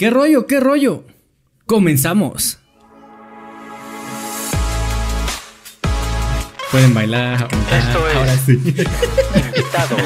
¿Qué rollo? ¿Qué rollo? Comenzamos. Pueden bailar, Esto es- ahora sí. Invitado.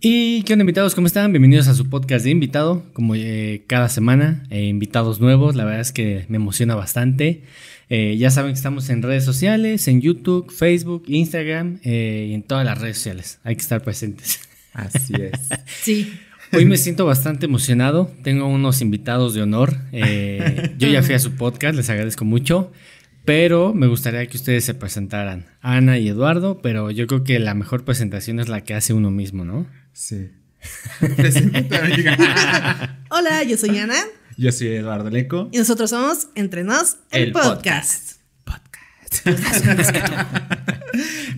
Y qué onda invitados, ¿cómo están? Bienvenidos a su podcast de invitado, como eh, cada semana, eh, invitados nuevos, la verdad es que me emociona bastante. Eh, ya saben que estamos en redes sociales, en YouTube, Facebook, Instagram eh, y en todas las redes sociales, hay que estar presentes. Así es. Sí. Hoy me siento bastante emocionado, tengo unos invitados de honor, eh, yo ya fui a su podcast, les agradezco mucho, pero me gustaría que ustedes se presentaran, Ana y Eduardo, pero yo creo que la mejor presentación es la que hace uno mismo, ¿no? Sí. Hola, yo soy Ana Yo soy Eduardo Leco. y nosotros somos Entre Nos, el, El podcast.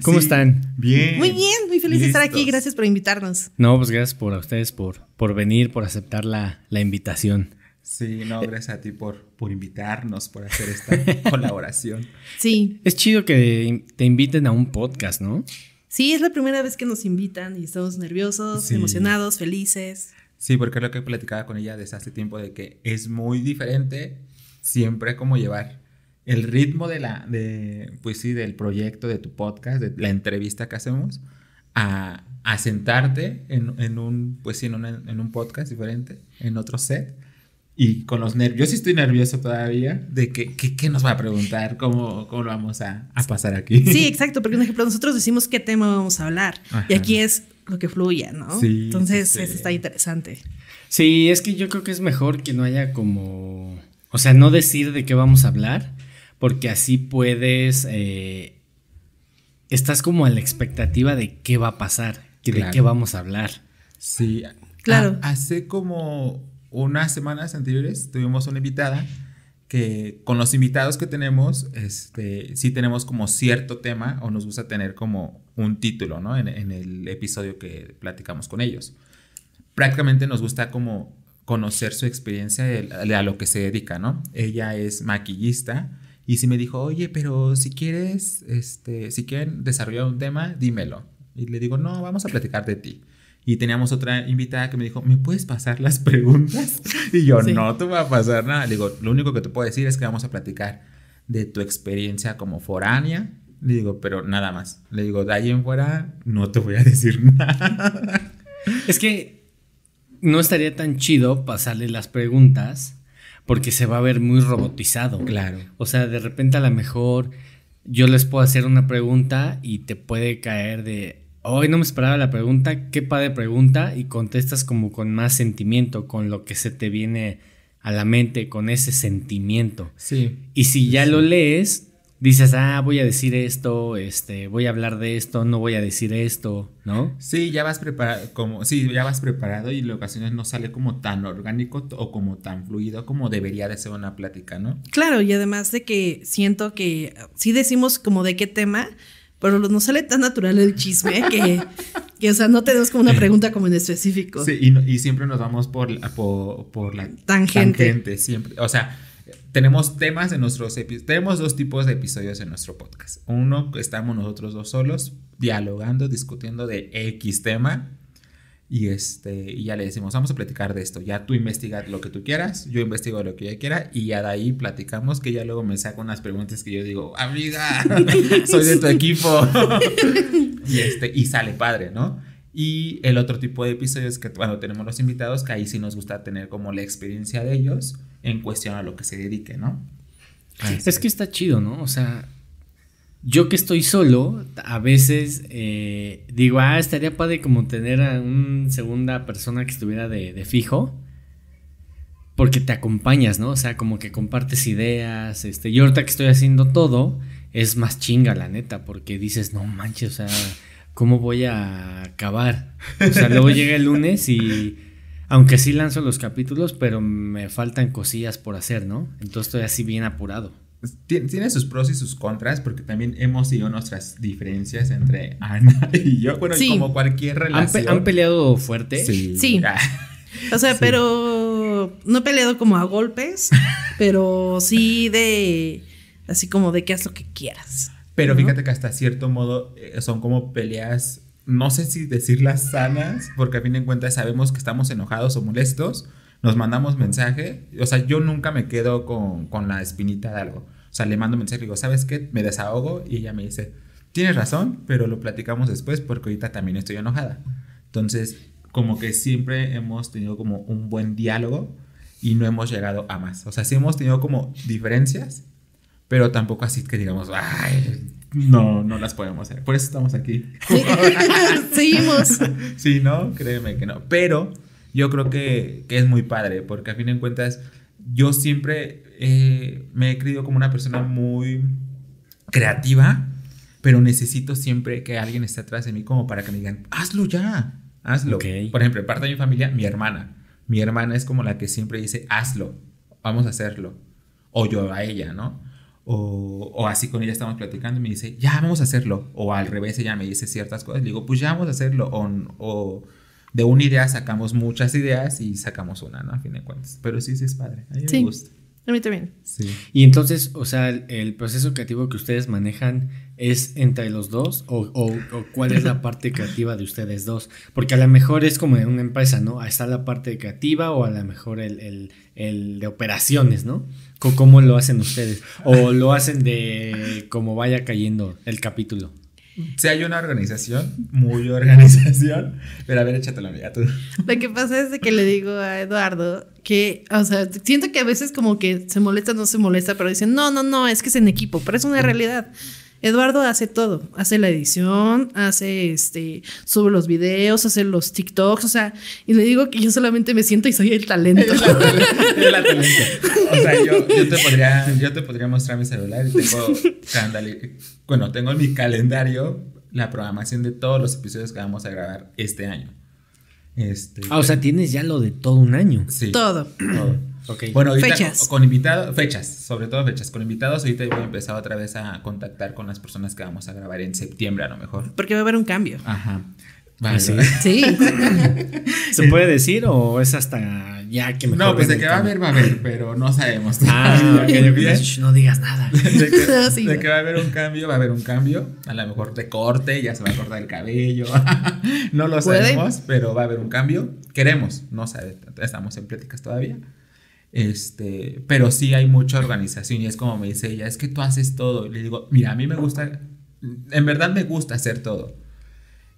¿Cómo Sí. están? Bien. Muy bien, muy feliz de estar aquí. Gracias por invitarnos. No, pues gracias por a ustedes por, por venir, por aceptar la, la invitación. Sí, no, gracias a ti por, por invitarnos, por hacer esta colaboración. Sí, Es chido que te inviten a un podcast, ¿no? sí, es la primera vez que nos invitan y estamos nerviosos, Sí. emocionados, felices. Sí, porque es lo que platicaba con ella desde hace tiempo de que es muy diferente siempre como llevar el ritmo de la, de, pues sí, del proyecto, de tu podcast, de la entrevista que hacemos, a, a sentarte en, en un, pues sí, en, una- en un podcast diferente, en otro set. Y con los nervios, yo sí estoy nervioso todavía de que, que- qué nos va a preguntar, cómo, cómo lo vamos a, a pasar aquí. Sí, exacto, porque un ejemplo, nosotros decimos qué tema vamos a hablar y Ajá. aquí es lo que fluya, ¿no? Sí, Entonces, sí, sí. eso está interesante. Sí, es que yo creo que es mejor que no haya como... O sea, no decir de qué vamos a hablar, porque así puedes... eh, estás como a la expectativa de qué va a pasar, que de qué vamos a hablar. Sí, Claro. a- hace como unas semanas anteriores tuvimos una invitada que con los invitados que tenemos, este, sí tenemos como cierto tema o nos gusta tener como un título, ¿no? En, en el episodio que platicamos con ellos. Prácticamente nos gusta como conocer su experiencia de, a lo que se dedica, ¿no? Ella es maquillista y sí me dijo, oye, pero si quieres, este, si quieren desarrollar un tema, dímelo. Y le digo, no, vamos a platicar de ti. Y teníamos otra invitada que me dijo, ¿me puedes pasar las preguntas? Y yo, Sí. no te voy a pasar nada. Le digo, lo único que te puedo decir es que vamos a platicar de tu experiencia como foránea. Le digo, pero nada más. Le digo, de ahí en fuera, no te voy a decir nada. Es que no estaría tan chido pasarle las preguntas porque se va a ver muy robotizado. Claro. O sea, de repente a lo mejor yo les puedo hacer una pregunta y te puede caer de, hoy no me esperaba la pregunta, qué padre pregunta, y contestas como con más sentimiento, con lo que se te viene a la mente, con ese sentimiento. Sí. Y si ya lo lees, dices, ah, voy a decir esto, este, voy a hablar de esto, no voy a decir esto, ¿no? Sí, ya vas preparado, como, sí, ya vas preparado y en ocasiones no sale como tan orgánico o como tan fluido como debería de ser una plática, ¿no? Claro, y además de que siento que sí decimos como de qué tema, pero nos sale tan natural el chisme que, que o sea, no tenemos como una pregunta como en específico. Sí, y, no- y siempre nos vamos por, la- por, por la Tangente. siempre. O sea, tenemos temas en nuestros. Tenemos dos tipos de episodios en nuestro podcast. Uno estamos nosotros dos solos, dialogando, discutiendo de X tema. Y este, y ya le decimos, vamos a platicar de esto. Ya tú investiga lo que tú quieras, yo investigo lo que yo quiera, y ya de ahí platicamos, que ya luego me saco unas preguntas que yo digo, amiga, soy de tu equipo. y este, y sale padre, ¿no? Y el otro tipo de episodios que cuando tenemos los invitados, que ahí sí nos gusta tener como la experiencia de ellos en cuestión a lo que se dedique, ¿no? Es que está chido, ¿no? O sea, yo que estoy solo, a veces eh, digo, ah, estaría padre como tener a una segunda persona que estuviera de, de fijo. Porque te acompañas, ¿no? O sea, como que compartes ideas. Este, yo ahorita que estoy haciendo todo, es más chinga, la neta, porque dices, no manches, o sea, ¿cómo voy a acabar? O sea, luego llega el lunes y. Aunque sí lanzo los capítulos, pero me faltan cosillas por hacer, ¿no? Entonces estoy así bien apurado. Tien- Tiene sus pros y sus contras, porque también hemos tenido nuestras diferencias entre Ana y yo. Bueno, y como cualquier ¿Han, relación. pe- han peleado fuerte? Sí. Sí. Ah, O sea, pero no he peleado como a golpes, pero sí de así como de que haz lo que quieras. Pero fíjate que hasta cierto modo eh, son como peleas, no sé si decirlas sanas, porque a fin de cuentas sabemos que estamos enojados o molestos, nos mandamos mensaje, o sea, yo nunca me quedo con, con la espinita de algo. O sea, le mando mensaje y digo, ¿sabes qué? Me desahogo y ella me dice, tienes razón, pero lo platicamos después porque ahorita también estoy enojada. Entonces, como que siempre hemos tenido como un buen diálogo y no hemos llegado a más. O sea, sí hemos tenido como diferencias, pero tampoco así que digamos, ay, no, no las podemos hacer. Por eso estamos aquí. Seguimos. sí, no, créeme que no. Pero yo creo que, que, es muy padre, porque a fin de cuentas, yo siempre eh, me he creído como una persona muy creativa, pero necesito siempre que alguien esté atrás de mí como para que me digan, hazlo ya, hazlo. Por ejemplo, parte de mi familia, mi hermana. Mi hermana es como la que siempre dice, hazlo, vamos a hacerlo. O yo a ella, ¿no? O, o, así con ella estamos platicando y me dice, ya vamos a hacerlo. O al revés, ella me dice ciertas cosas. Le digo, pues ya vamos a hacerlo. O, o de una idea sacamos muchas ideas y sacamos una, ¿no? A fin de cuentas. Pero sí, sí es padre. A mí me gusta. A mí también. Sí. Y entonces, o sea, el, proceso creativo que ustedes manejan es entre los dos o, o, cuál es la parte creativa de ustedes dos. Porque a lo mejor es como en una empresa, ¿no? Está la parte creativa o a lo mejor el, el, el de operaciones, ¿no? ¿Cómo lo hacen ustedes? ¿O lo hacen de cómo vaya cayendo el capítulo? Sí hay una organización, muy organización, pero a ver, échate la amiga tú. Lo que pasa es de que le digo a Eduardo que, o sea, siento que a veces como que se molesta, no se molesta, pero dicen, no, no, no, es que es en equipo, pero es una realidad. Eduardo hace todo, hace la edición, hace este, sube los videos, hace los TikToks, o sea, y le digo que yo solamente me siento y soy el talento. Es la talento. O sea, yo, yo, te podría, yo te podría mostrar mi celular y tengo bueno, tengo en mi calendario la programación de todos los episodios que vamos a grabar este año. Este, ah, o sea, tienes ya lo de todo un año. Sí. Todo. Todo. Bueno, ahorita fechas. Con, invitados, fechas, sobre todo fechas. Con invitados, ahorita voy a empezar otra vez a contactar con las personas que vamos a grabar en septiembre a lo mejor. Porque va a haber un cambio. Ajá. Vale, ¿Sí? sí. ¿Se puede decir o es hasta ya que mejor No, pues de que va a haber, va a haber, pero no sabemos. Ah, no digas nada. De que, de que, va a haber un cambio, va a haber un cambio. A lo mejor de corte, ya se va a cortar el cabello. no lo sabemos, pero va a haber un cambio. Queremos, no sabemos, estamos en pláticas todavía. Este, pero sí hay mucha organización y es como me dice ella, es que tú haces todo. Y le digo, mira, a mí me gusta, en verdad me gusta hacer todo.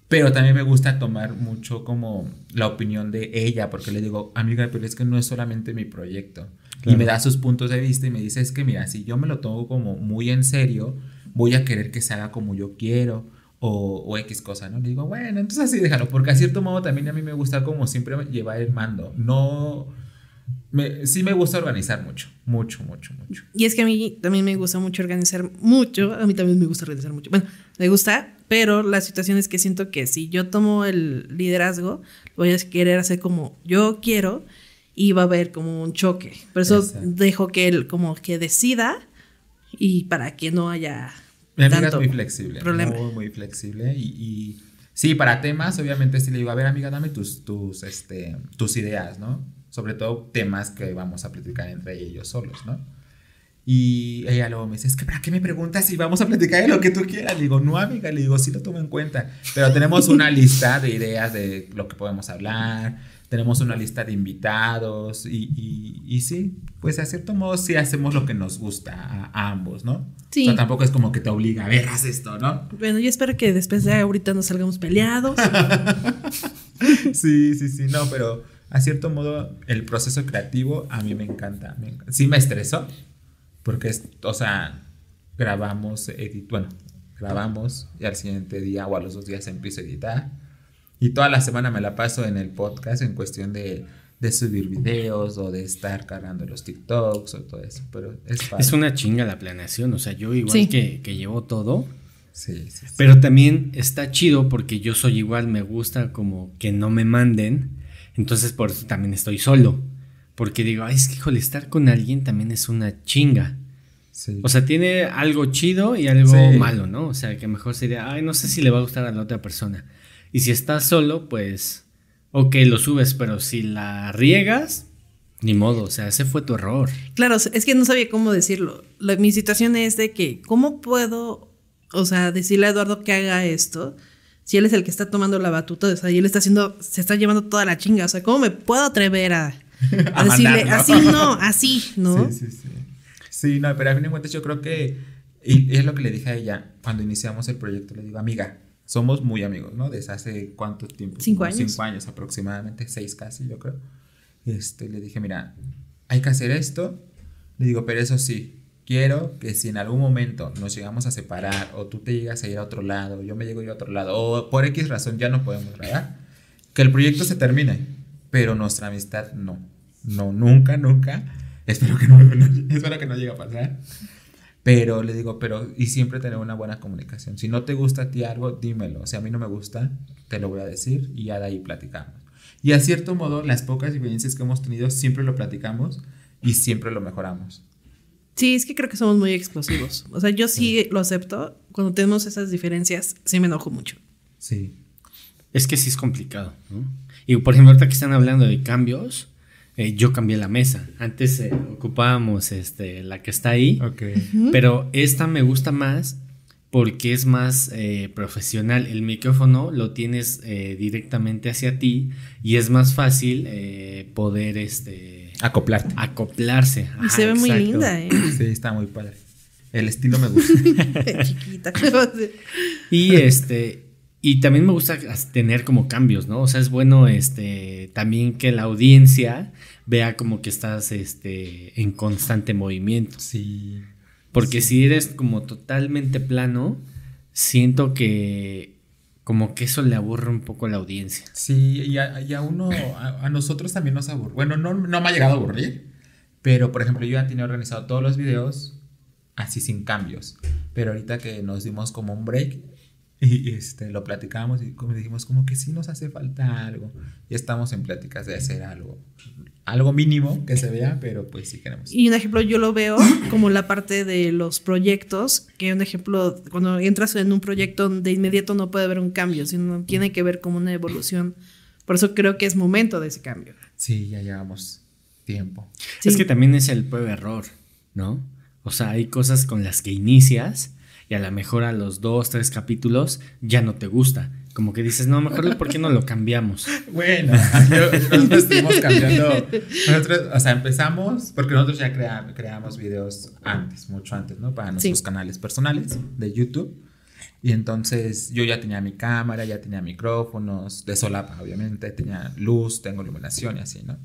Pero también me gusta tomar mucho como la opinión de ella, porque le digo, amiga, pero es que no es solamente mi proyecto. Y me da sus puntos de vista y me dice, es que mira, si yo me lo tomo como muy en serio, voy a querer que se haga como yo quiero o, o X cosa, ¿no? Le digo, bueno, entonces así déjalo, porque a cierto modo también a mí me gusta como siempre llevar el mando. No sí me gusta organizar mucho, mucho, mucho, mucho. Y es que a mí también me gusta mucho organizar mucho, a mí también me gusta organizar mucho. Bueno, me gusta, pero la situación es que siento que si yo tomo el liderazgo, voy a querer hacer como yo quiero y va a haber como un choque. Por eso dejo que él como que decida y para que no haya... Mi amiga es muy flexible, problema. muy, muy flexible y, y, sí, para temas, obviamente sí le digo, a ver amiga, dame tus, tus, este, tus ideas, ¿no? Sobre todo temas que vamos a platicar entre ellos solos, ¿no? Y ella luego me dice, es que ¿para qué me preguntas si vamos a platicar de lo que tú quieras? Le digo, no, amiga, le digo, sí lo tomo en cuenta. Pero tenemos una lista de ideas de lo que podemos hablar, tenemos una lista de invitados y, y, y sí, pues a cierto modo sí hacemos lo que nos gusta a, ambos, ¿no? Sí. O sea, tampoco es como que te obliga a ver, haz esto, ¿no? Bueno, yo espero que después de ahorita nos salgamos peleados. sí, sí, sí, no, pero a cierto modo, el proceso creativo a mí me encanta. Sí me estresó, porque, es, o sea, grabamos, edit, bueno, grabamos y al siguiente día o a los dos días empiezo a editar. Y toda la semana me la paso en el podcast en cuestión de, de subir videos o de estar cargando los TikToks o todo eso. Pero es Es una chinga la planeación, o sea, yo igual que, que llevo todo. Sí, sí, sí, Pero también está chido porque yo soy igual, me gusta como que no me manden entonces por eso también estoy solo. Porque digo, Ay, es que híjole, estar con alguien también es una chinga. O sea, tiene algo chido y algo malo, ¿no? O sea, que mejor sería, ay, no sé si le va a gustar a la otra persona. Y si estás solo, pues, ok, lo subes, pero si la riegas, ni modo, o sea, ese fue tu error. Claro, es que no sabía cómo decirlo. mi situación es de que, ¿cómo puedo o sea, decirle a Eduardo que haga esto, si él es el que está tomando la batuta, o sea, y él está haciendo, se está llevando toda la chinga, o sea, ¿cómo me puedo atrever a, a A decirle, mandarlo. así no, así, ¿no? Sí, sí, sí. Sí, no, pero a fin de cuentas yo creo que, y es lo que le dije a ella cuando iniciamos el proyecto, le digo, amiga, somos muy amigos, ¿no? Desde hace cuánto tiempo? Cinco Como años. Cinco años aproximadamente, seis casi, yo creo. Este, le dije, mira, hay que hacer esto. Le digo, pero eso sí, quiero que si en algún momento nos llegamos a separar o tú te llegas a ir a otro lado, yo me llego yo a otro lado, o por X razón ya no podemos grabar, que el proyecto se termine, pero nuestra amistad no. No, nunca, nunca. Espero que no, no- espero que no llegue a pasar. Pero le digo, pero y siempre tener una buena comunicación. Si no te gusta a ti algo, dímelo. Si a mí no me gusta, te lo voy a decir y ya de ahí platicamos. Y a cierto modo, las pocas diferencias que hemos tenido siempre lo platicamos y siempre lo mejoramos. Sí, es que creo que somos muy explosivos. O sea, yo sí lo acepto. Cuando tenemos esas diferencias, sí me enojo mucho. Sí. Es que sí es complicado, ¿no? Y por ejemplo, ahorita que están hablando de cambios, eh, yo cambié la mesa. Antes eh, ocupábamos este, la que está ahí, Ok. pero esta me gusta más porque es más eh, profesional. El micrófono lo tienes eh, directamente hacia ti y es más fácil eh, poder este, Acoplarte. acoplarse. Y Ajá, se ve muy linda, ¿eh? Sí, está muy padre. El estilo me gusta. Chiquita. Y este, y también me gusta tener como cambios, ¿no? O sea, es bueno este también que la audiencia vea como que estás este en constante movimiento. Sí. Porque si eres como totalmente plano, siento que como que eso le aburre un poco a la audiencia. Sí, y a, y a uno, a, a nosotros también nos aburre. Bueno, no, no me ha llegado a aburrir, pero por ejemplo, yo ya tenía organizado todos los videos así sin cambios. Pero ahorita que nos dimos como un break y este, lo platicamos y como dijimos, como que sí nos hace falta algo. Y estamos en pláticas de hacer algo, algo mínimo que se vea, pero pues sí queremos. Y un ejemplo, yo lo veo como la parte de los proyectos, que un ejemplo, cuando entras en un proyecto de inmediato no puede haber un cambio, sino tiene que ver como una evolución. Por eso creo que es momento de ese cambio. Sí, ya llevamos tiempo. Sí. Es que también es el prueba error, ¿no? O sea, hay cosas con las que inicias y a lo mejor a los dos, tres capítulos ya no te gusta. Como que dices, no, mejor ¿por qué no lo cambiamos? Bueno, nosotros estuvimos cambiando. Nosotros, o sea, empezamos, porque nosotros ya crea- creamos videos antes, mucho antes, ¿no? Para nuestros Sí. canales personales de YouTube. Y entonces yo ya tenía mi cámara, ya tenía micrófonos, de solapa, obviamente, tenía luz, tengo iluminación y así, ¿no?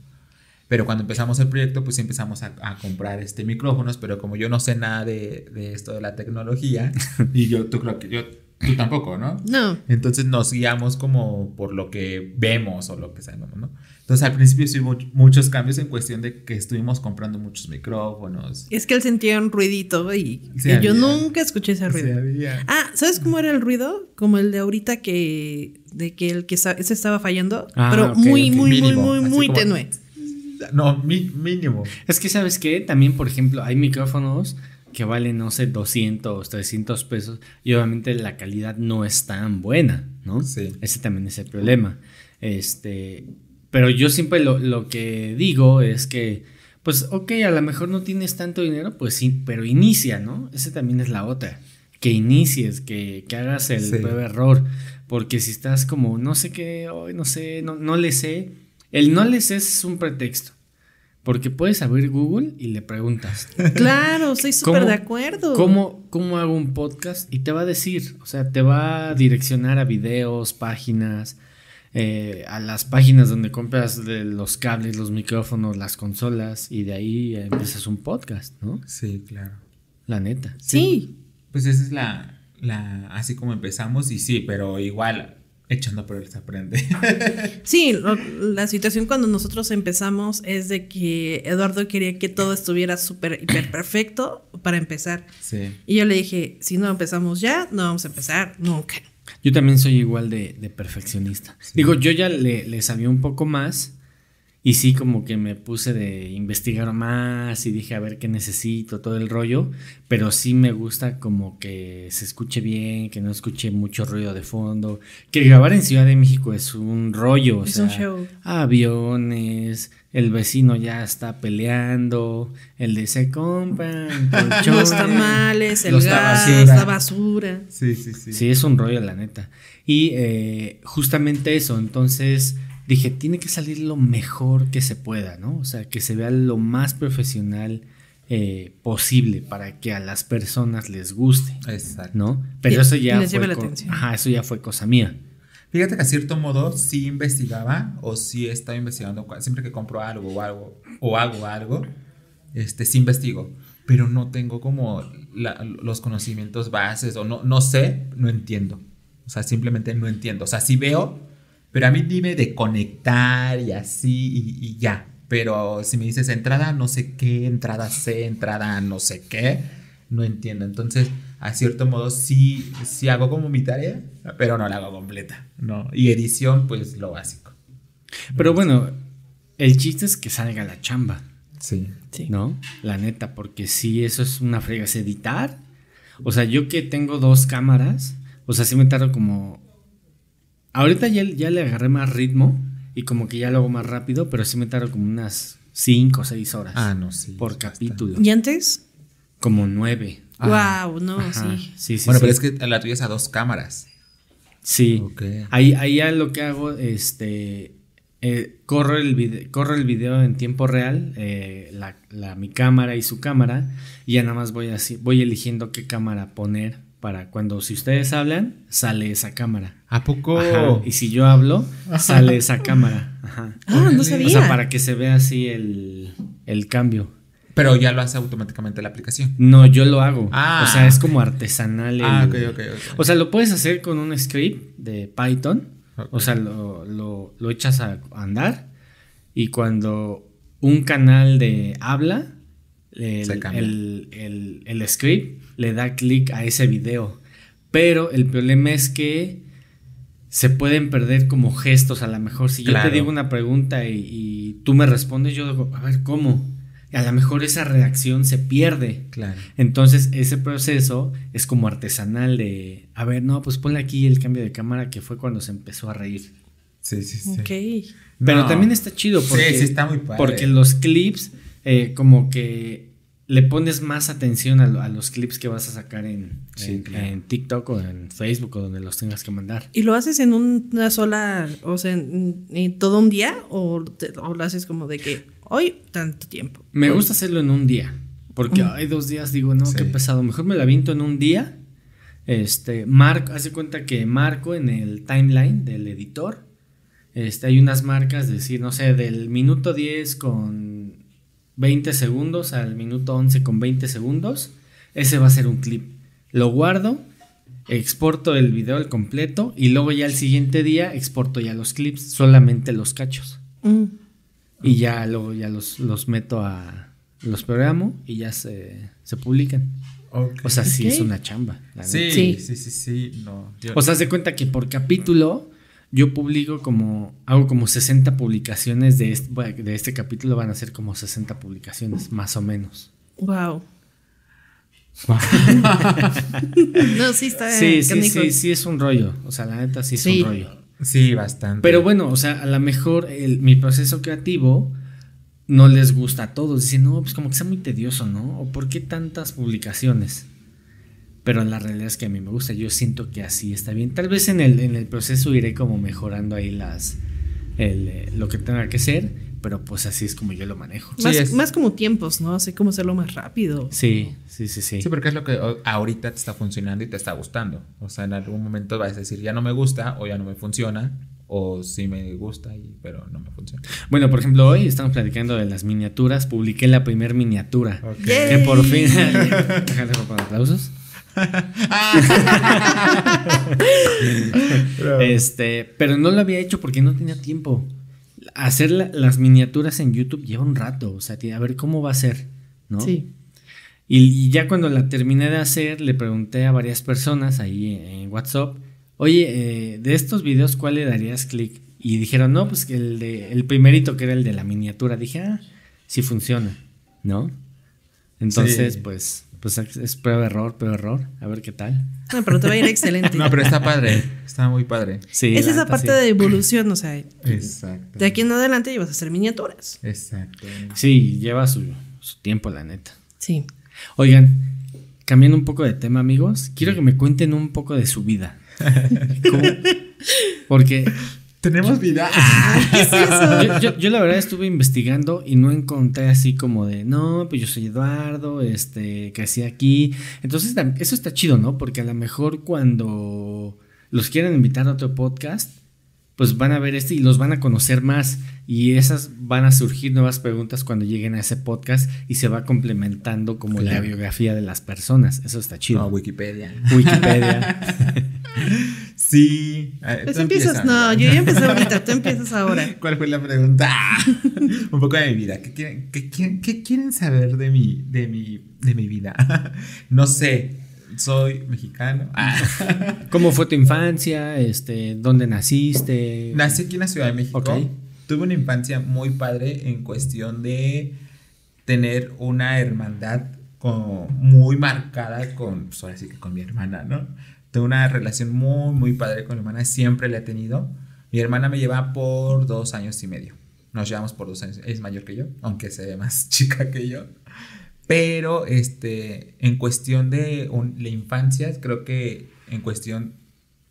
Pero cuando empezamos el proyecto, pues sí empezamos a, a comprar este micrófonos, pero como yo no sé nada de, de esto de la tecnología, y yo, tú creo que yo, tú tampoco, ¿no? No, Entonces nos guiamos como por lo que vemos o lo que sabemos, ¿no? Entonces al principio sí hubo muchos cambios en cuestión de que estuvimos comprando muchos micrófonos. es que él sentía un ruidito y, Sí, y yo nunca escuché ese Sí, ruido. había. Ah, ¿sabes cómo era el ruido? Como el de ahorita que de que el que ese estaba fallando, Ah, pero muy, muy, Mínimo, muy, muy, muy como- tenue. No, mi- mínimo. Es que, ¿sabes qué? También, por ejemplo, hay micrófonos que valen, no sé, 200, 300 pesos y obviamente la calidad no es tan buena, ¿no? Sí. Ese también es el problema. Este, pero yo siempre lo, lo que digo es que, pues, ok, a lo mejor no tienes tanto dinero, pues sí, pero inicia, ¿no? Ese también es la otra. Que inicies, que, que hagas el Sí. prueba error. Porque si estás como, no sé qué, hoy no sé, no, no le sé. El no le sé es un pretexto. Porque puedes abrir Google y le preguntas, Claro, estoy súper ¿Cómo- de acuerdo. ¿cómo, ¿cómo hago un podcast? Y te va a decir, o sea, te va a direccionar a videos, páginas, eh, a las páginas donde compras de los cables, los micrófonos, las consolas, y de ahí empiezas un podcast, ¿no? Sí, claro. La neta. Sí, Pues esa es la, la, así como empezamos y sí, pero igual echando por él se aprende. sí, lo- la situación cuando nosotros empezamos es de que Eduardo quería que todo estuviera súper, hiper perfecto para empezar. sí. Y yo le dije, si no empezamos ya, no vamos a empezar nunca. Yo también soy igual de, de perfeccionista. Digo, yo ya le, le sabía un poco más Y sí, como que me puse de investigar más y dije a ver qué necesito, todo el rollo. Pero sí me gusta como que se escuche bien, que no escuche mucho ruido de fondo. Que grabar en Ciudad de México es un rollo, o Es sea, un show. aviones, el vecino ya está peleando, el de se compran colchones. Los tamales, el Los gas, la basura. Sí, sí, sí. Sí, es un rollo, la neta. Y eh, justamente eso, entonces dije, tiene que salir lo mejor que se pueda, ¿no? O sea, que se vea lo más profesional eh, posible para que a las personas les guste, Exacto. ¿no? Pero Y- eso ya les fue la atención. Ajá, eso ya fue cosa mía. Fíjate que a cierto modo sí investigaba o sí estaba investigando siempre que compro algo o algo o hago algo, este sí investigo, pero no tengo como la- los conocimientos bases o no no sé, no entiendo. O sea, simplemente no entiendo. O sea, sí veo, pero a mí dime de conectar y así y, y ya. Pero si me dices entrada no sé qué, entrada C, entrada no sé qué, no entiendo. Entonces, a cierto modo sí, sí hago como mi tarea, pero no la hago completa. No. Y edición, pues lo básico. Pero bueno, el chiste es que salga la chamba, Sí. Sí. ¿no? La neta, porque sí, eso es una frega, es editar. O sea, yo que tengo dos cámaras, o sea, sí me tardo como... Ahorita ya, ya le agarré más ritmo y como que ya lo hago más rápido, pero sí me tardo como unas 5 o 6 horas Ah, no, sí. por bastante. capítulo. ¿Y antes? Como 9. Ah. Wow, no, Ajá, sí. sí, sí. bueno, pero es que la tuya es a dos cámaras. Sí. Ahí, ahí ya lo que hago, este, eh, corro, el vide- corro el video en tiempo real, eh, la, la- mi cámara y su cámara, y ya nada más voy así, voy eligiendo qué cámara poner para cuando si ustedes hablan, sale esa cámara. ¿A poco? Ajá, Y si yo hablo, sale esa cámara. Ajá. Ah, no sabía. O sea, para que se vea así el, el cambio. Pero ya lo hace automáticamente la aplicación. No, yo lo hago. Ah. O sea, es como artesanal. Ah, el- ok, ok, ok. O sea, lo puedes hacer con un script de Python. O sea, lo, lo- lo echas a andar. Y cuando un canal de habla, el, Se cambia. el- el- el script le da clic a ese video. Pero el problema es que se pueden perder como gestos. A lo mejor, si yo te digo una pregunta y, y tú me respondes, yo digo, a ver, ¿cómo? A lo mejor esa reacción se pierde. Claro. Entonces, ese proceso es como artesanal de, a ver, no, pues ponle aquí el cambio de cámara que fue cuando se empezó a reír. Sí, sí, sí. Ok. Pero No. también está chido porque, Sí, sí, está muy padre. porque los clips, eh, como que le pones más atención a, lo- a los clips que vas a sacar en, Sí, en- claro. en TikTok o en Facebook o donde los tengas que mandar. ¿Y lo haces en una sola, o sea, en, en todo un día? O, te- o lo haces como de que hoy tanto tiempo? Me Hoy- gusta hacerlo en un día. Porque Mm. hay dos días, digo, no, Sí. qué pesado. Mejor me la aviento en un día. Este, marco, hace cuenta que marco en el timeline del editor. Este, hay unas marcas, decir, no sé, del minuto 10 con 20 segundos al minuto 11 con 20 segundos. Ese va a ser un clip. Lo guardo, exporto el video al completo y luego ya el siguiente día exporto ya los clips, solamente los cachos. Mm. Y ya luego ya los, los meto a. Los programo y ya se, se publican. O sea, sí es una chamba. la sí. Sí. sí, sí, sí, no. yo- O sea, se cuenta que por capítulo yo publico como. Hago como 60 publicaciones de este, de este capítulo. Van a ser como 60 publicaciones, más o menos. Wow. no, sí está. Sí, sí, sí, sí es un rollo. O sea, la neta sí es Sí. un rollo. sí, bastante. Pero bueno, o sea, a lo mejor el- mi proceso creativo no les gusta a todos. Dicen, no, pues como que sea muy tedioso, ¿no? ¿O por qué tantas publicaciones? Pero la realidad es que a mí me gusta. Yo siento que así está bien. Tal vez en el, en el proceso iré como mejorando ahí las el, eh, lo que tenga que ser. Pero pues así es como yo lo manejo. Más, Sí, es- más como tiempos, ¿no? Sé cómo hacerlo más rápido. Sí, sí, sí, sí. Sí, porque es lo que ahorita te está funcionando y te está gustando. O sea, en algún momento vas a decir, ya no me gusta o ya no me funciona. O sí me gusta, y, pero no me funciona. Bueno, por ejemplo, hoy estamos platicando de las miniaturas. Publiqué la primer miniatura. Ok. Yay. Que por fin. Déjale aplausos. Este, pero no lo había hecho porque no tenía tiempo. Hacer la- las miniaturas en YouTube lleva un rato, o sea, a ver cómo va a ser, ¿no? Sí. Y, y ya cuando la terminé de hacer, le pregunté a varias personas ahí en, en WhatsApp, oye, eh, de estos videos, ¿cuál le darías clic? y dijeron, no, pues que el, de, el primerito que era el de la miniatura. Dije, ah, sí funciona, ¿no? Entonces, Sí. pues, pues es prueba error, prueba error. A ver qué tal. No, pero te va a ir excelente. No, pero está padre. Está muy padre. Sí. es la esa parte sí. de evolución, o sea, Exacto. de aquí en adelante ibas a hacer miniaturas. Exacto. Sí, lleva su, su tiempo, la neta. Sí. Oigan, cambiando un poco de tema, amigos, quiero que me cuenten un poco de su vida. ¿Cómo? Porque Tenemos vida. ¿Qué es eso? yo, yo- yo la verdad estuve investigando y no encontré así como de, no, pues yo soy Eduardo, este, crecí aquí. Entonces, eso está chido, ¿no? Porque a lo mejor cuando los quieran invitar a otro podcast, pues van a ver este y los van a conocer más. Y esas van a surgir nuevas preguntas cuando lleguen a ese podcast y se va complementando como la biografía de las personas. Eso está chido. No, Wikipedia. Wikipedia. Sí. Ver, Pues empiezas, empieza, no, yo ya empecé ahorita, tú empiezas ahora. ¿Cuál fue la pregunta? Un poco de mi vida. ¿Qué quieren, qué quieren, qué quieren saber de mi, de, mi, de mi vida? No sé. Soy mexicano. Ah. ¿Cómo fue tu infancia? Este, ¿Dónde naciste? Nací aquí en la Ciudad de México. Ok. Tuve una infancia muy padre en cuestión de tener una hermandad como muy marcada con, pues ahora sí que con mi hermana, ¿no? Tengo una relación muy, muy padre con mi hermana, siempre la he tenido. Mi hermana me lleva por dos años y medio. Nos llevamos por dos años, es mayor que yo, aunque se ve más chica que yo. Pero este, en cuestión de la infancia, creo que en cuestión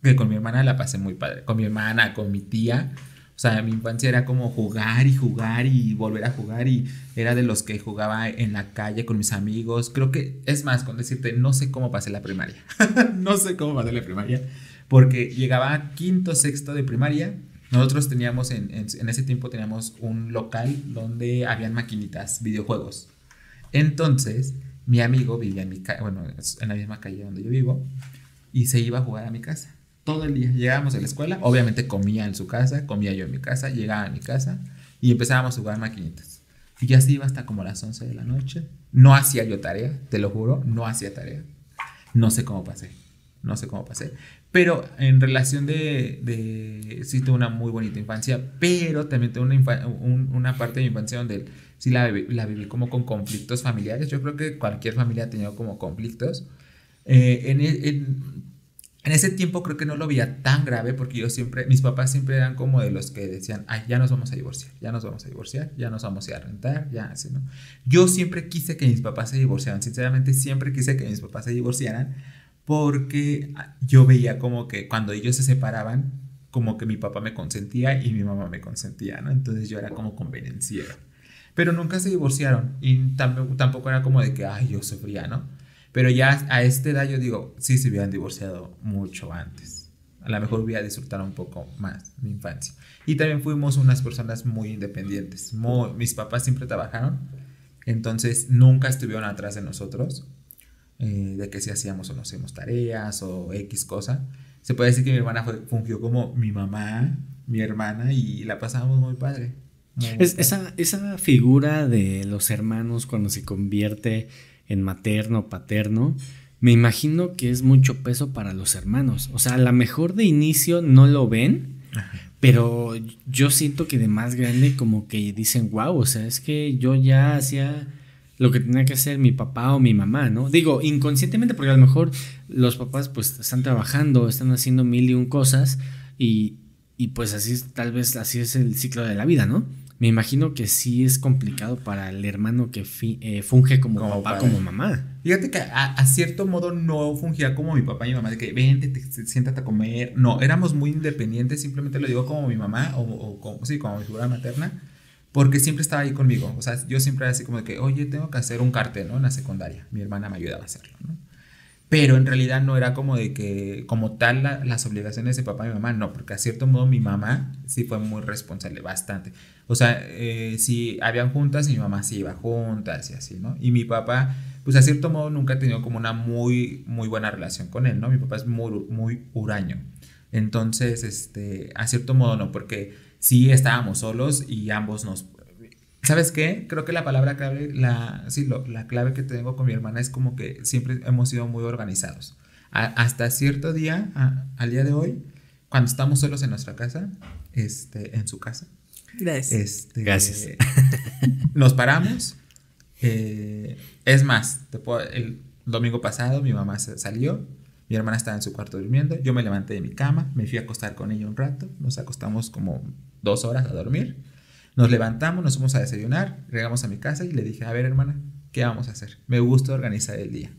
de con mi hermana la pasé muy padre. Con mi hermana, con mi tía. O sea, mi infancia era como jugar y jugar y volver a jugar y era de los que jugaba en la calle con mis amigos. Creo que, es más, con decirte, no sé cómo pasé la primaria. no sé cómo pasé la primaria. Porque llegaba a quinto, sexto de primaria. Nosotros teníamos, en, en, ese tiempo teníamos un local donde habían maquinitas, videojuegos. Entonces, mi amigo vivía en mi bueno, en la misma calle donde yo vivo y se iba a jugar a mi casa todo el día. Llegábamos a la escuela, obviamente comía en su casa, comía yo en mi casa, llegaba a mi casa y empezábamos a jugar maquinitas. Y ya se iba hasta como las 11 de la noche. No hacía yo tarea, te lo juro, no hacía tarea. No sé cómo pasé, no sé cómo pasé. Pero en relación de, de sí tuve una muy bonita infancia, pero también tuve una, infa- un- una parte de mi infancia donde sí la, la viví como con conflictos familiares. Yo creo que cualquier familia ha tenido como conflictos. Eh, en, e- en- en ese tiempo creo que no lo veía tan grave porque yo siempre, mis papás siempre eran como de los que decían, ay, ya nos vamos a divorciar, ya nos vamos a divorciar, ya nos vamos a ir a rentar, ya así, ¿no? Yo siempre quise que mis papás se divorciaran, sinceramente siempre quise que mis papás se divorciaran porque yo veía como que cuando ellos se separaban, como que mi papá me consentía y mi mamá me consentía, ¿no? Entonces yo era como convenenciero. Pero nunca se divorciaron y tampoco, tampoco era como de que, ay, yo sufría, ¿no? Pero ya a esta edad yo digo, sí se hubieran divorciado mucho antes. A lo mejor hubiera disfrutado un poco más mi infancia. Y también fuimos unas personas muy independientes. Muy- mis papás siempre trabajaron, entonces nunca estuvieron atrás de nosotros, eh, de que si hacíamos o no hacíamos tareas o X cosa. Se puede decir que mi hermana fue, fungió como mi mamá, mi hermana, y la pasábamos muy padre. Muy Es- padre. esa, esa figura de los hermanos cuando se convierte en materno paterno, me imagino que es mucho peso para los hermanos. O sea, a lo mejor de inicio no lo ven, pero yo siento que de más grande como que dicen, wow, o sea, es que yo ya hacía lo que tenía que hacer mi papá o mi mamá, ¿no? Digo, inconscientemente, porque a lo mejor los papás pues están trabajando, están haciendo mil y un cosas y, y pues así es, tal vez así es el ciclo de la vida, ¿no? Me imagino que sí es complicado para el hermano que fi- eh, funge como, Como papá, padre. como mamá. Fíjate que a, a cierto modo no fungía como mi papá y mi mamá, de que vente, te, te- siéntate a comer. No, éramos muy independientes, simplemente lo digo como mi mamá o, o como, sí, como mi figura materna, porque siempre estaba ahí conmigo. O sea, yo siempre era así como de que, oye, tengo que hacer un cartel, ¿no? En la secundaria. Mi hermana me ayudaba a hacerlo, ¿no? Pero en realidad no era como de que, como tal, la- las obligaciones de papá y mamá, no, porque a cierto modo mi mamá sí fue muy responsable, bastante. O sea, eh, si habían juntas, mi mamá sí iba juntas y así, ¿no? Y mi papá, pues a cierto modo nunca ha tenido como una muy, muy buena relación con él, ¿no? Mi papá es muy, muy huraño. Entonces, este, a cierto modo no, porque sí estábamos solos y ambos nos... ¿Sabes qué? Creo que la palabra clave, la, sí, lo- la clave que tengo con mi hermana es como que siempre hemos sido muy organizados. A- hasta cierto día, a- al día de hoy, cuando estamos solos en nuestra casa, este, en su casa. Gracias. Este, Gracias. Nos paramos. eh, es más, te puedo- el domingo pasado mi mamá salió, mi hermana estaba en su cuarto durmiendo, yo me levanté de mi cama, me fui a acostar con ella un rato, nos acostamos como dos horas a dormir, nos levantamos, nos fuimos a desayunar, llegamos a mi casa y le dije, a ver hermana, ¿qué vamos a hacer? Me gusta organizar el día.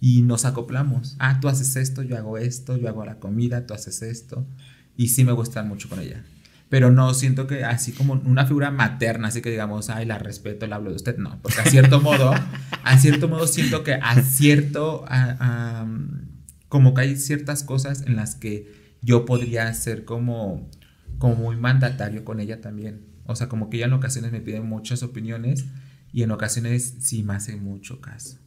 Y nos acoplamos. Ah, tú haces esto, yo hago esto, yo hago la comida, tú haces esto. Y sí me gusta mucho con ella. Pero no siento que así como una figura materna, así que digamos, ay, la respeto, le hablo de usted. No, porque a cierto modo, a cierto modo siento que a cierto, a- a, como que hay ciertas cosas en las que yo podría ser como, como muy mandatario con ella también. O sea, como que ella en ocasiones me pide muchas opiniones y en ocasiones sí me hace mucho caso.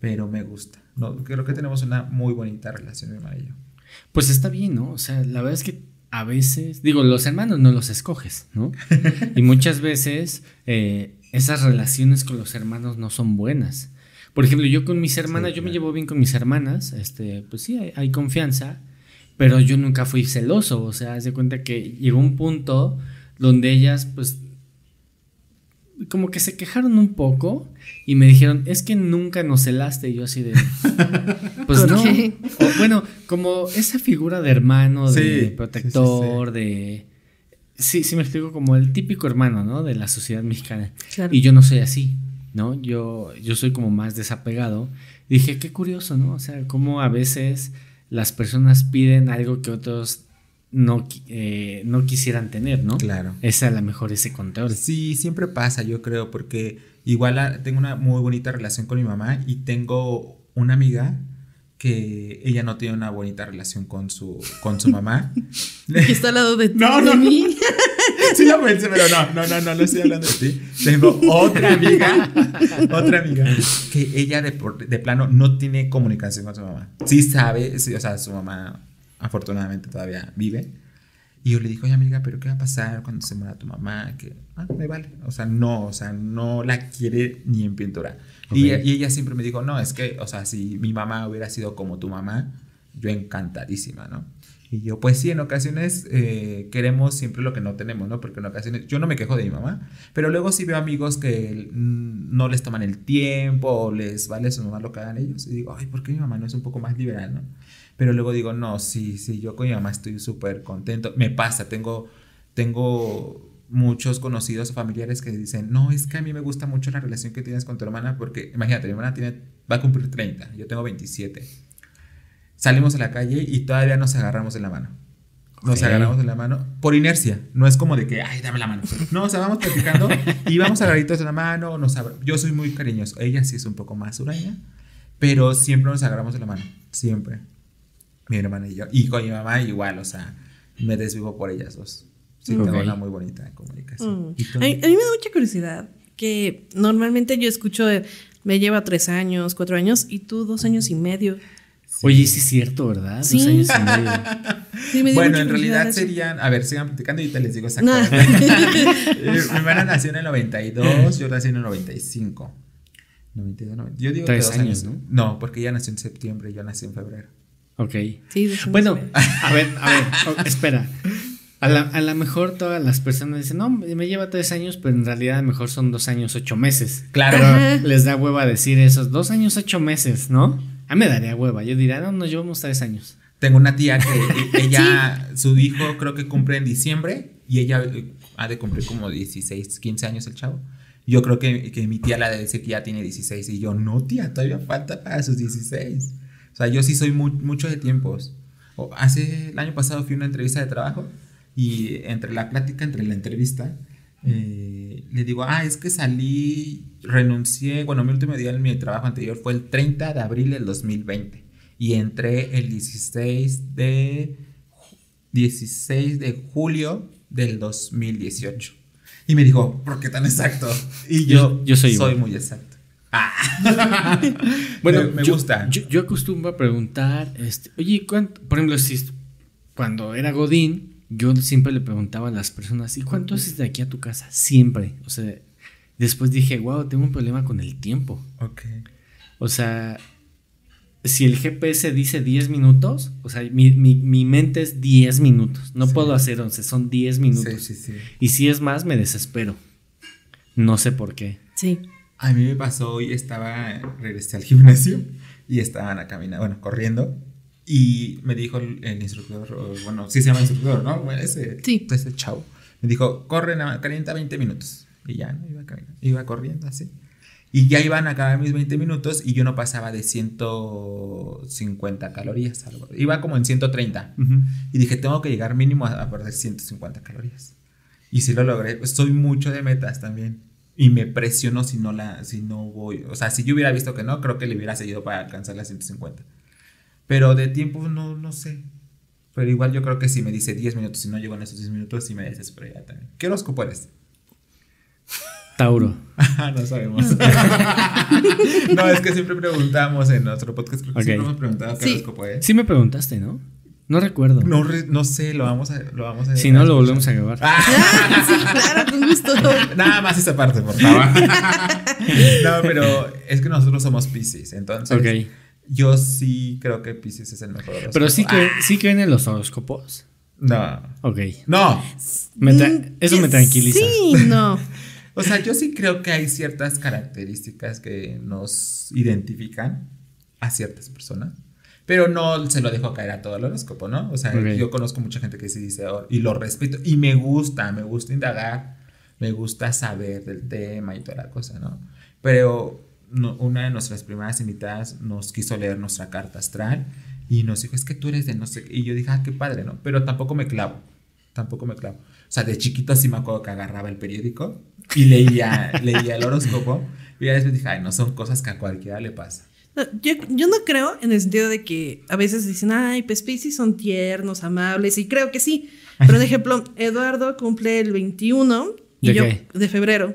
Pero me gusta. No, creo que tenemos una muy bonita relación, mi hermana y yo. Pues está bien, ¿no? O sea, la verdad es que a veces, digo, los hermanos no los escoges, ¿no? y muchas veces eh, esas relaciones con los hermanos no son buenas. Por ejemplo, yo con mis hermanas, yo me claro. llevo bien con mis hermanas, este, pues sí, hay, hay confianza, pero yo nunca fui celoso, o sea, haz de cuenta que llegó un punto donde ellas, pues, como que se quejaron un poco y me dijeron, es que nunca nos celaste, y yo así de, pues ¿Por no? O, bueno, como esa figura de hermano, de Sí, protector, de... Sí, sí me explico, como el típico hermano, ¿no? De la sociedad mexicana. Claro. Y yo no soy así, ¿no? Yo, yo soy como más desapegado. Dije, qué curioso, ¿no? O sea, cómo a veces las personas piden algo que otros no, eh, no quisieran tener, ¿no? Claro. Es a lo mejor ese control. Sí, siempre pasa, yo creo, porque igual tengo una muy bonita relación con mi mamá y tengo una amiga que ella no tiene una bonita relación con su, con su mamá. Que está al lado de, No, de no, no. mí. Sí lo pensé, pero no, no, no, no, no estoy hablando de ti. Tengo otra amiga, otra amiga, que ella de, por- de plano no tiene comunicación con su mamá. Sí sabe, sí, o sea, su mamá afortunadamente todavía vive. Y yo le dije, oye amiga, pero ¿qué va a pasar cuando se muera tu mamá? Que, ah, me vale. O sea, no, o sea, no la quiere ni en pintura. Y, Ok. y ella siempre me dijo, no, es que, o sea, si mi mamá hubiera sido como tu mamá, yo encantadísima, ¿no? Y yo, pues sí, en ocasiones eh, queremos siempre lo que no tenemos, ¿no? Porque en ocasiones, yo no me quejo de mi mamá, pero luego sí veo amigos que mm, no les toman el tiempo o les vale su mamá lo que hagan ellos. Y digo, ay, ¿por qué mi mamá no es un poco más liberal, no? Pero luego digo, no, sí, sí, yo con mi mamá estoy súper contento. Me pasa, tengo, tengo muchos conocidos o familiares que dicen, no, es que a mí me gusta mucho la relación que tienes con tu hermana porque, imagínate, mi hermana tiene, va a cumplir 30, yo tengo 27. Salimos a la calle y todavía nos agarramos de la mano. Nos agarramos de la mano por inercia. No es como de que, ay, dame la mano. No, o sea, vamos platicando y vamos agarraditos de la mano. Nos Yo soy muy cariñoso. Ella sí es un poco más huraña, pero siempre nos agarramos de la mano. Siempre. Mi hermana y yo. Y con mi mamá igual, o sea, me desvivo por ellas dos. Sí, Ok. tengo una muy bonita comunicación. Mm. A, mí, a mí me da mucha curiosidad que normalmente yo escucho, de, me lleva tres años, cuatro años y tú dos años y medio. Oye, sí es cierto, ¿verdad? Sí. Dos años y medio. Sí, me Bueno, en realidad eso. serían, a ver, sigan platicando y te les digo No. exactamente. Eh, Mi hermana nació en el 92, yo nací en el 95. 92, 90. Yo digo Tres que dos años, años, ¿no? porque ella nació en septiembre y yo nací en febrero. Ok. Sí, Bueno, a ver, a ver, espera. A la- a lo mejor todas las personas dicen, no, me lleva tres años, pero en realidad a lo mejor son dos años, ocho meses. Claro. Pero les da hueva decir esos dos años, ocho meses, ¿no? A mí me daría hueva. Yo diría, no, nos llevamos tres años. Tengo una tía que e- ella, su hijo creo que cumple en diciembre y ella eh, ha de cumplir como 16, 15 años el chavo. Yo creo que, que mi tía la de decir que ya tiene 16 y yo, no tía, todavía falta para sus 16. O sea, yo sí soy mu- mucho de tiempos. O hace, el año pasado fui a una entrevista de trabajo y entre la plática, entre la entrevista, eh, le digo, ah, es que salí, renuncié, bueno, mi último día en mi trabajo anterior fue el 30 de abril del 2020 y entré el 16 de, 16 de julio del 2018. Y me dijo, ¿por qué tan exacto? Y yo, Yo- yo soy soy muy exacto. Ah. Bueno, me, me yo, gusta. Yo, yo acostumbro a preguntar, este, oye, ¿cuánto? Por ejemplo, si cuando era Godín, yo siempre le preguntaba a las personas, ¿y cuánto haces de aquí a tu casa? Siempre. O sea, después dije, wow, tengo un problema con el tiempo. ok. O sea, si el GPS dice 10 minutos, o sea, mi, mi, mi mente es 10 minutos. No Sí. puedo hacer 11, son 10 minutos. Sí, sí, sí. Y si es más, me desespero. No sé por qué. Sí. A mí me pasó hoy, estaba, regresé al gimnasio y estaban a caminar, bueno, corriendo. Y me dijo el, el instructor, o, bueno, sí se llama instructor, ¿no? Bueno, ese, Sí. ese chavo. Me dijo, corre, calienta 20 minutos. Y ya, ¿no? Iba, caminando, iba corriendo así. Y ya iban a acabar mis 20 minutos y yo no pasaba de 150 calorías. Algo. Iba como en 130. Y dije, tengo que llegar mínimo a, a perder 150 calorías. Y sí lo logré. Soy mucho de metas también. Y me presiono si no la, si no voy. O sea, si yo hubiera visto que no, creo que le hubiera seguido para alcanzar las 150. Pero de tiempo no, no sé. Pero igual yo creo que si me dice 10 minutos y no llego en esos 10 minutos, sí me desespero ya también. ¿Qué horóscopo eres? Tauro. no sabemos. no, es que siempre preguntamos en nuestro podcast. Creo que siempre hemos preguntado qué Sí. horóscopo es. Sí me preguntaste, ¿no? No recuerdo. No, re- no sé, lo vamos a, lo vamos a si no, lo volvemos a grabar. Ah, sí, claro, con gusto. Nada más esa parte, por favor. no, pero es que nosotros somos Pisces, entonces Ok. yo sí creo que Pisces es el mejor horóscopo. Pero sí, Ah, que, sí creen en los horóscopos. no. Ok. No. Me Mm, eso me tranquiliza. Sí, no. O sea, yo sí creo que hay ciertas características que nos identifican a ciertas personas. Pero no se lo dejo caer a todo el horóscopo, ¿no? O sea, Ok. yo conozco mucha gente que sí dice, oh, y lo respeto, y me gusta, me gusta indagar, me gusta saber del tema y toda la cosa, ¿no? Pero no- una de nuestras primeras invitadas nos quiso leer nuestra carta astral y nos dijo, es que tú eres de no sé qué. Y yo dije, ah, qué padre, ¿no? Pero tampoco me clavo, tampoco me clavo. O sea, de chiquito sí me acuerdo que agarraba el periódico y leía, leía el horóscopo. Y ya después dije, ay, no, son cosas que a cualquiera le pasa. Yo, yo no creo en el sentido de que a veces dicen, ay, pues Pisces son tiernos, amables, y creo que sí. Pero, por ejemplo, Eduardo cumple el 21 y ¿De yo, qué? de febrero.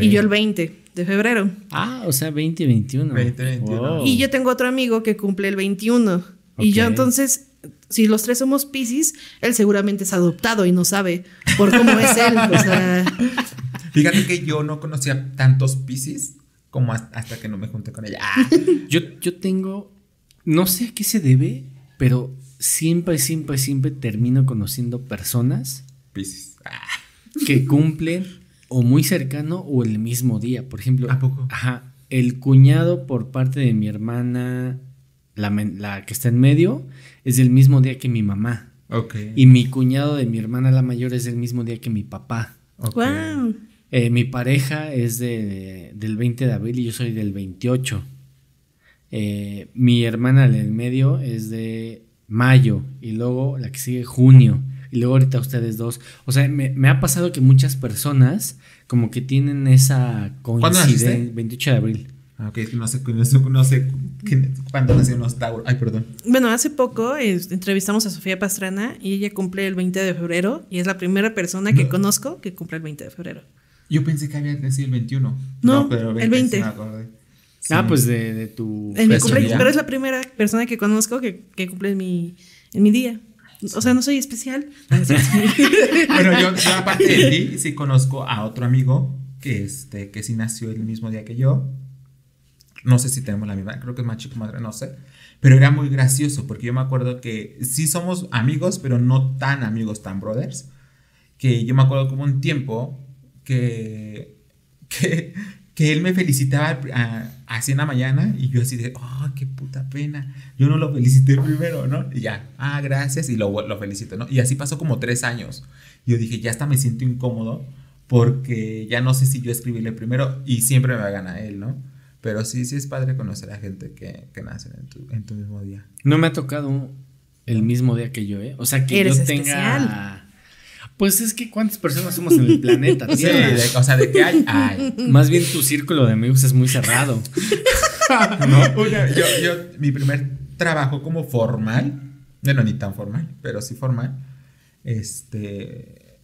Y yo el 20 de febrero. Ah, o sea, 2021. 2021. Wow. Y yo tengo otro amigo que cumple el 21. Y yo entonces, si los tres somos Pisces, él seguramente es adoptado y no sabe por cómo es él. O sea, Fíjate que yo no conocía tantos Pisces como hasta, hasta que no me junté con ella. Ah, Yo, yo tengo, no sé a qué se debe, pero siempre, siempre, siempre termino conociendo personas Pisces. Ah, que cumplen o muy cercano o el mismo día. Por ejemplo, ¿A poco? Ajá, el cuñado por parte de mi hermana, la, la que está en medio, es del mismo día que mi mamá. ok. Y mi cuñado de mi hermana la mayor es del mismo día que mi papá. ok. wow. Eh, mi pareja es de, del 20 de abril y yo soy del 28. Eh, mi hermana del medio es de mayo y luego la que sigue junio y luego ahorita ustedes dos. O sea, me, me ha pasado que muchas personas como que tienen esa ¿Cuándo coincidencia. naciste? 28 de abril. Ah, ok, no sé, no sé, no sé cuándo nació los Tauro. Ay, perdón. Bueno, hace poco entrevistamos a Sofía Pastrana y ella cumple el 20 de febrero y es la primera persona que No. conozco que cumple el 20 de febrero. Yo pensé que había nacido el 21. No, el 20. sí me acordé. Sí. Ah, pues de, de tu... En mi cumpleaños, pero es la primera persona que conozco que, que cumple en mi, en mi día. O sea, no soy especial. No. Bueno, yo, yo aparte de ti, sí conozco a otro amigo que, este, que sí nació el mismo día que yo. No sé si tenemos la misma, creo que es más chico, madre, no sé. Pero era muy gracioso porque yo me acuerdo que sí somos amigos, pero no tan amigos, tan brothers. Que yo me acuerdo como un tiempo que, que, que él me felicitaba a- así en la mañana y yo así de, oh, qué puta pena. Yo no lo felicité primero, ¿no? Y ya, ah, gracias, y lo, lo felicito, ¿no? Y así pasó como tres años. Y yo dije, ya hasta me siento incómodo porque ya no sé si yo escribirle primero y siempre me va a ganar él, ¿no? Pero sí, sí es padre conocer a gente que, que nace en tu, en tu mismo día. No me ha tocado el mismo día que yo, ¿eh? O sea, que Eres yo tenga... especial. Pues es que cuántas personas somos en el planeta Sí, de- o sea, de que hay, hay. Más bien tu círculo de amigos es muy cerrado. ¿no? Una- yo, yo, mi primer trabajo como formal, bueno, ni tan formal, pero sí formal, este,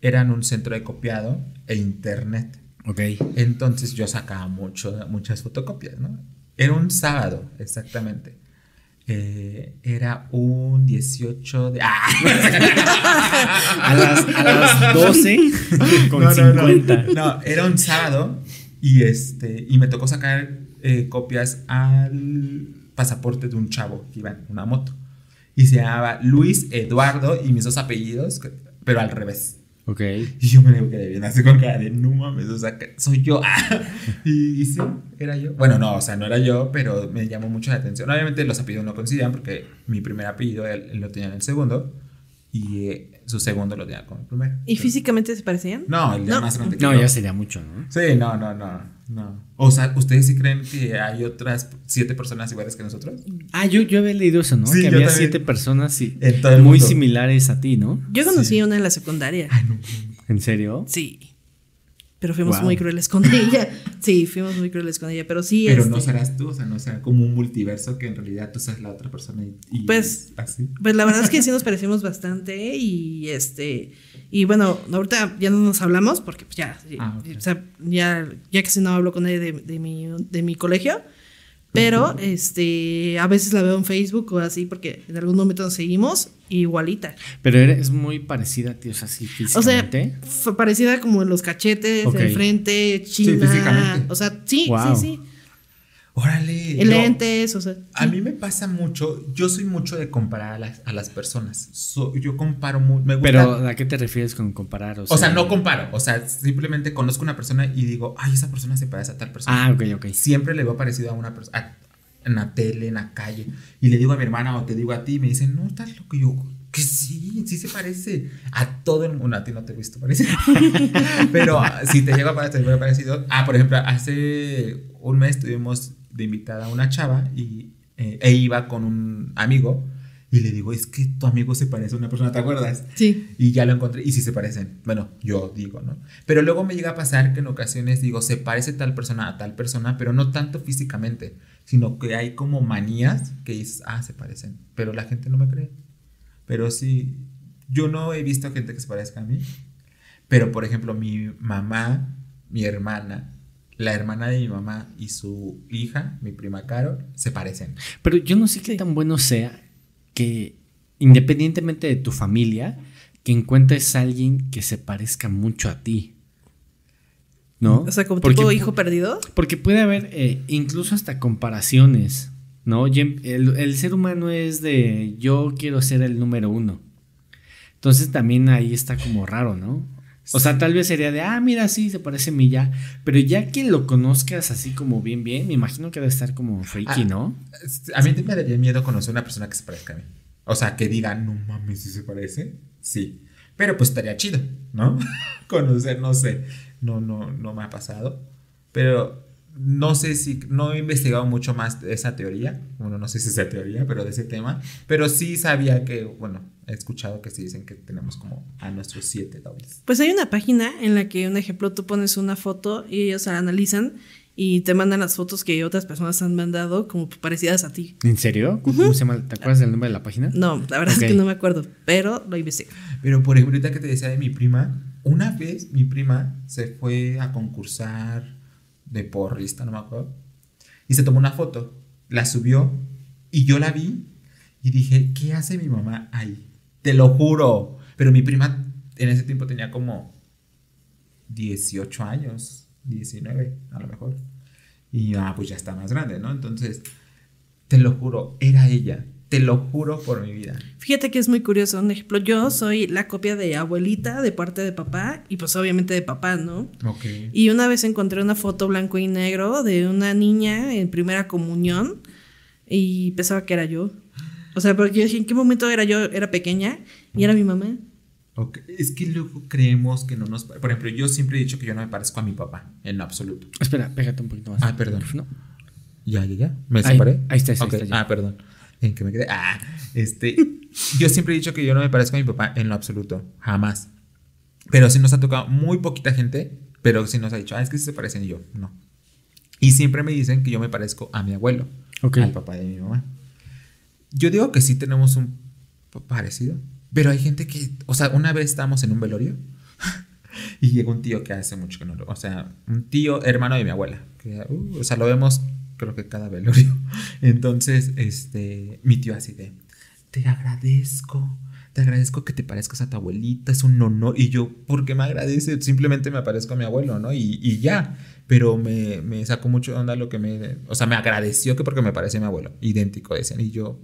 era en un centro de copiado e internet. Ok. Entonces yo sacaba mucho, muchas fotocopias, ¿no? Era un sábado, exactamente. Eh, era un 18 de... ¡Ah! A las, a las 12 con No, no, no. 50. No, era un sábado y este y me tocó sacar eh, copias al pasaporte de un chavo que iba en una moto. Y se llamaba Luis Eduardo y mis dos apellidos, pero al revés. Ok. Y yo me quedé bien así con cara de no mames, o sea, soy yo. y, y sí, era yo. Bueno, no, o sea, no era yo, pero me llamó mucho la atención. Obviamente los apellidos no coincidían porque mi primer apellido él, él lo tenía en el segundo y eh, su segundo lo tenía como el primero. ¿Y físicamente se parecían? No, el de No. más grande No, ya sería mucho, ¿no? Sí, no, no, no, no. O sea, ¿ustedes sí creen que hay otras siete personas iguales que nosotros? Ah, yo, yo había leído eso, ¿no? Sí, que había también. siete personas y muy similares a ti, ¿no? Yo conocí Sí. una en la secundaria. Ay, no. ¿En serio? Sí. Pero fuimos Wow. muy crueles con ella. Sí, fuimos muy crueles con ella. Pero sí. Pero este, no serás tú, o sea, no será como un multiverso que en realidad tú seas la otra persona y, y Pues- así. Pues la verdad es que sí nos parecimos bastante y este y bueno, ahorita ya no nos hablamos porque pues ya, Ah, o sea, ya, ya casi no hablo con ella de, de mi, de mi colegio, pero este a veces la veo en Facebook o así porque en algún momento nos seguimos igualita. Pero eres muy parecida a ti, o sea, sí, O sea, físicamente. parecida como en los cachetes, Ok. el frente, china, físicamente. o sea, sí, Wow. sí, sí, Órale. el no. lentes, o sea, A mí me pasa mucho, yo soy mucho de comparar a las, a las personas. So- yo comparo mucho, me gusta. Pero ¿a qué te refieres con comparar? o sea, no comparo, o sea, simplemente conozco una persona y digo, ay, esa persona se parece a tal persona. Ah, ok, ok. Siempre le veo parecido a una persona, en la tele, en la calle, y le digo a mi hermana o te digo a ti, y me dicen, no, estás loco, Y yo, que sí, sí se parece a todo el mundo, a ti no te he visto parecido, pero ah, si te llega a parecer muy parecido, ah, por ejemplo, hace un mes tuvimos de invitada a una chava y eh, e iba con un amigo y le digo, es que tu amigo se parece a una persona, ¿te acuerdas? sí. Y ya lo encontré y sí se parecen. Bueno, yo digo, ¿no? Pero luego me llega a pasar que en ocasiones digo, se parece tal persona a tal persona, pero no tanto físicamente, sino que hay como manías que dices, ah, se parecen. Pero la gente no me cree. Pero sí, yo no he visto gente que se parezca a mí. Pero, por ejemplo, mi mamá, mi hermana, la hermana de mi mamá y su hija, mi prima Caro, se parecen. Pero yo no sé qué tan bueno sea que, independientemente de tu familia, que encuentres a alguien que se parezca mucho a ti. ¿No? O sea, como Porque- tipo hijo perdido. Porque puede haber eh, incluso hasta comparaciones, ¿no? El ser humano es de yo quiero ser el número uno. Entonces también ahí está como raro, ¿no? O sea, tal vez sería de, ah, mira, sí, se parece a mí ya. Pero ya que lo conozcas así como bien, bien, me imagino que debe estar como freaky, Ah. ¿no? A mí me daría miedo conocer una persona que se parezca a mí. O sea, que diga, no mames, si se parece. Sí. Pero pues estaría chido, ¿no? conocer, no sé. No, no, no me ha pasado. Pero no sé si, no he investigado mucho más de esa teoría. Bueno, no sé si es esa teoría, pero de ese tema. Pero sí sabía que, bueno, he escuchado que sí dicen que tenemos como a nuestros siete dobles. Pues hay una página en la que, un ejemplo, tú pones una foto y ellos la analizan y te mandan las fotos que otras personas han mandado como parecidas a ti. ¿En serio? ¿Cómo se llama? ¿Te acuerdas del nombre de la página? No, la verdad es que no me acuerdo, pero lo investigué. Pero por ejemplo, ahorita que te decía de mi prima, una vez mi prima se fue a concursar de porrista, no me acuerdo, y se tomó una foto, la subió y yo la vi y dije, ¿qué hace mi mamá ahí? Te lo juro. Pero mi prima en ese tiempo tenía como 18 años, 19 a lo mejor. Y ah, pues ya está más grande, ¿no? Entonces, te lo juro, era ella. Te lo juro por mi vida. Fíjate que es muy curioso. Un ejemplo, yo soy la copia de abuelita de parte de papá y pues obviamente de papá, ¿no? Ok. Y una vez encontré una foto blanco y negro de una niña en primera comunión y pensaba que era yo. O sea, porque yo dije, ¿en qué momento era yo? Era pequeña y era mi mamá. Ok, Es que luego creemos que no nos... Por ejemplo, yo siempre he dicho que yo no me parezco a mi papá, en lo absoluto. Espera, pégate un poquito más. Ah, perdón. No. Ya, ya, ya. ¿Me Ahí, separé? ahí está, ahí Ok, está, ya. Ah, perdón. ¿En qué me quedé? Ah, este... yo siempre he dicho que yo no me parezco a mi papá en lo absoluto. Jamás. Pero sí nos ha tocado muy poquita gente, pero sí nos ha dicho, ah, es que sí se parecen y yo, no. Y siempre me dicen que yo me parezco a mi abuelo, Ok. al papá de mi mamá. Yo digo que sí tenemos un parecido, pero hay gente que, o sea, una vez estábamos en un velorio y llegó un tío que hace mucho que no lo, o sea, un tío hermano de mi abuela, que, uh, o sea, lo vemos creo que cada velorio. Entonces, este, mi tío así de, te agradezco te agradezco que te parezcas a tu abuelita, es un honor. Y yo, ¿por qué me agradece? Simplemente me parezco a mi abuelo, ¿no? Y, y ya. Pero me, me sacó mucho de onda lo que me. O sea, me agradeció que porque me parece a mi abuelo. Idéntico, decían. Y yo,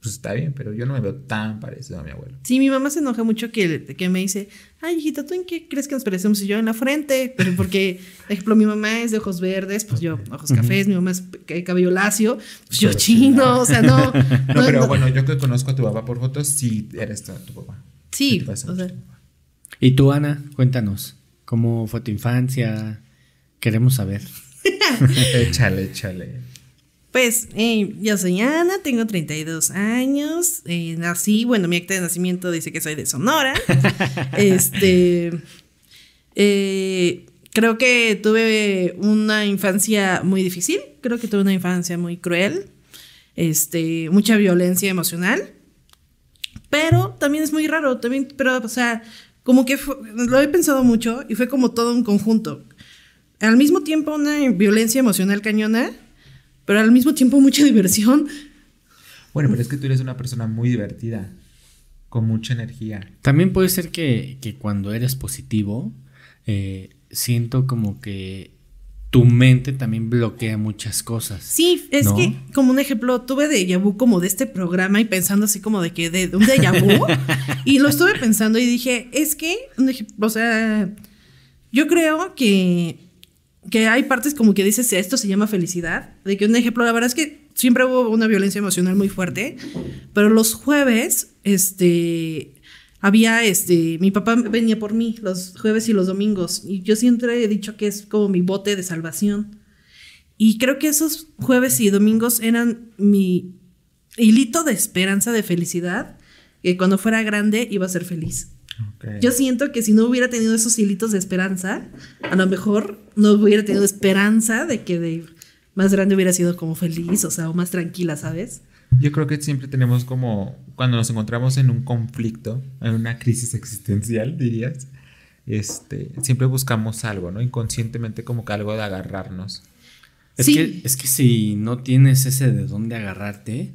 pues está bien, pero yo no me veo tan parecido a mi abuelo. Sí, mi mamá se enoja mucho que, que me dice, ay, hijita, ¿tú en qué crees que nos parecemos? Y yo en la frente, pero porque, por ejemplo, mi mamá es de ojos verdes, pues yo ojos cafés, mi mamá es cabello lacio, pues yo Pero chino, o sea, no. No, no, pero no. bueno, yo que conozco a tu papá por fotos, sí eres tu, tu papá. Sí, o sea, mucho tu papá. Y tú, Ana, cuéntanos, ¿cómo fue tu infancia? Queremos saber. échale, échale. Pues eh, yo soy Ana, tengo 32 años, eh, nací, bueno, mi acta de nacimiento dice que soy de Sonora. este, eh, creo que tuve una infancia muy difícil, creo que tuve una infancia muy cruel, este, mucha violencia emocional, pero también es muy raro, también, pero, o sea, como que fue- lo he pensado mucho y fue como todo un conjunto. Al mismo tiempo una violencia emocional cañona, pero al mismo tiempo mucha diversión. Bueno, pero es que tú eres una persona muy divertida, con mucha energía. También puede ser que, que cuando eres positivo, eh, siento como que tu mente también bloquea muchas cosas. Sí, es ¿No? que, como un ejemplo, tuve de vu como de este programa y pensando así como de que de, de un déjà vu. y lo estuve pensando y dije, es que, o sea, yo creo que, que hay partes como que dices, esto se llama felicidad. De que un ejemplo, la verdad es que siempre hubo una violencia emocional muy fuerte, pero los jueves, este, había, este, mi papá venía por mí los jueves y los domingos y yo siempre he dicho que es como mi bote de salvación. Y creo que esos jueves y domingos eran mi hilito de esperanza, de felicidad, que cuando fuera grande iba a ser feliz. Yo siento que si no hubiera tenido esos hilitos de esperanza, a lo mejor no hubiera tenido esperanza de que de más grande hubiera sido como feliz, o sea, o más tranquila, ¿sabes? Yo creo que siempre tenemos como, cuando nos encontramos en un conflicto, en una crisis existencial, dirías, este, siempre buscamos algo, ¿no? Inconscientemente como que algo de agarrarnos. Es, Sí. que, es que si no tienes ese de dónde agarrarte,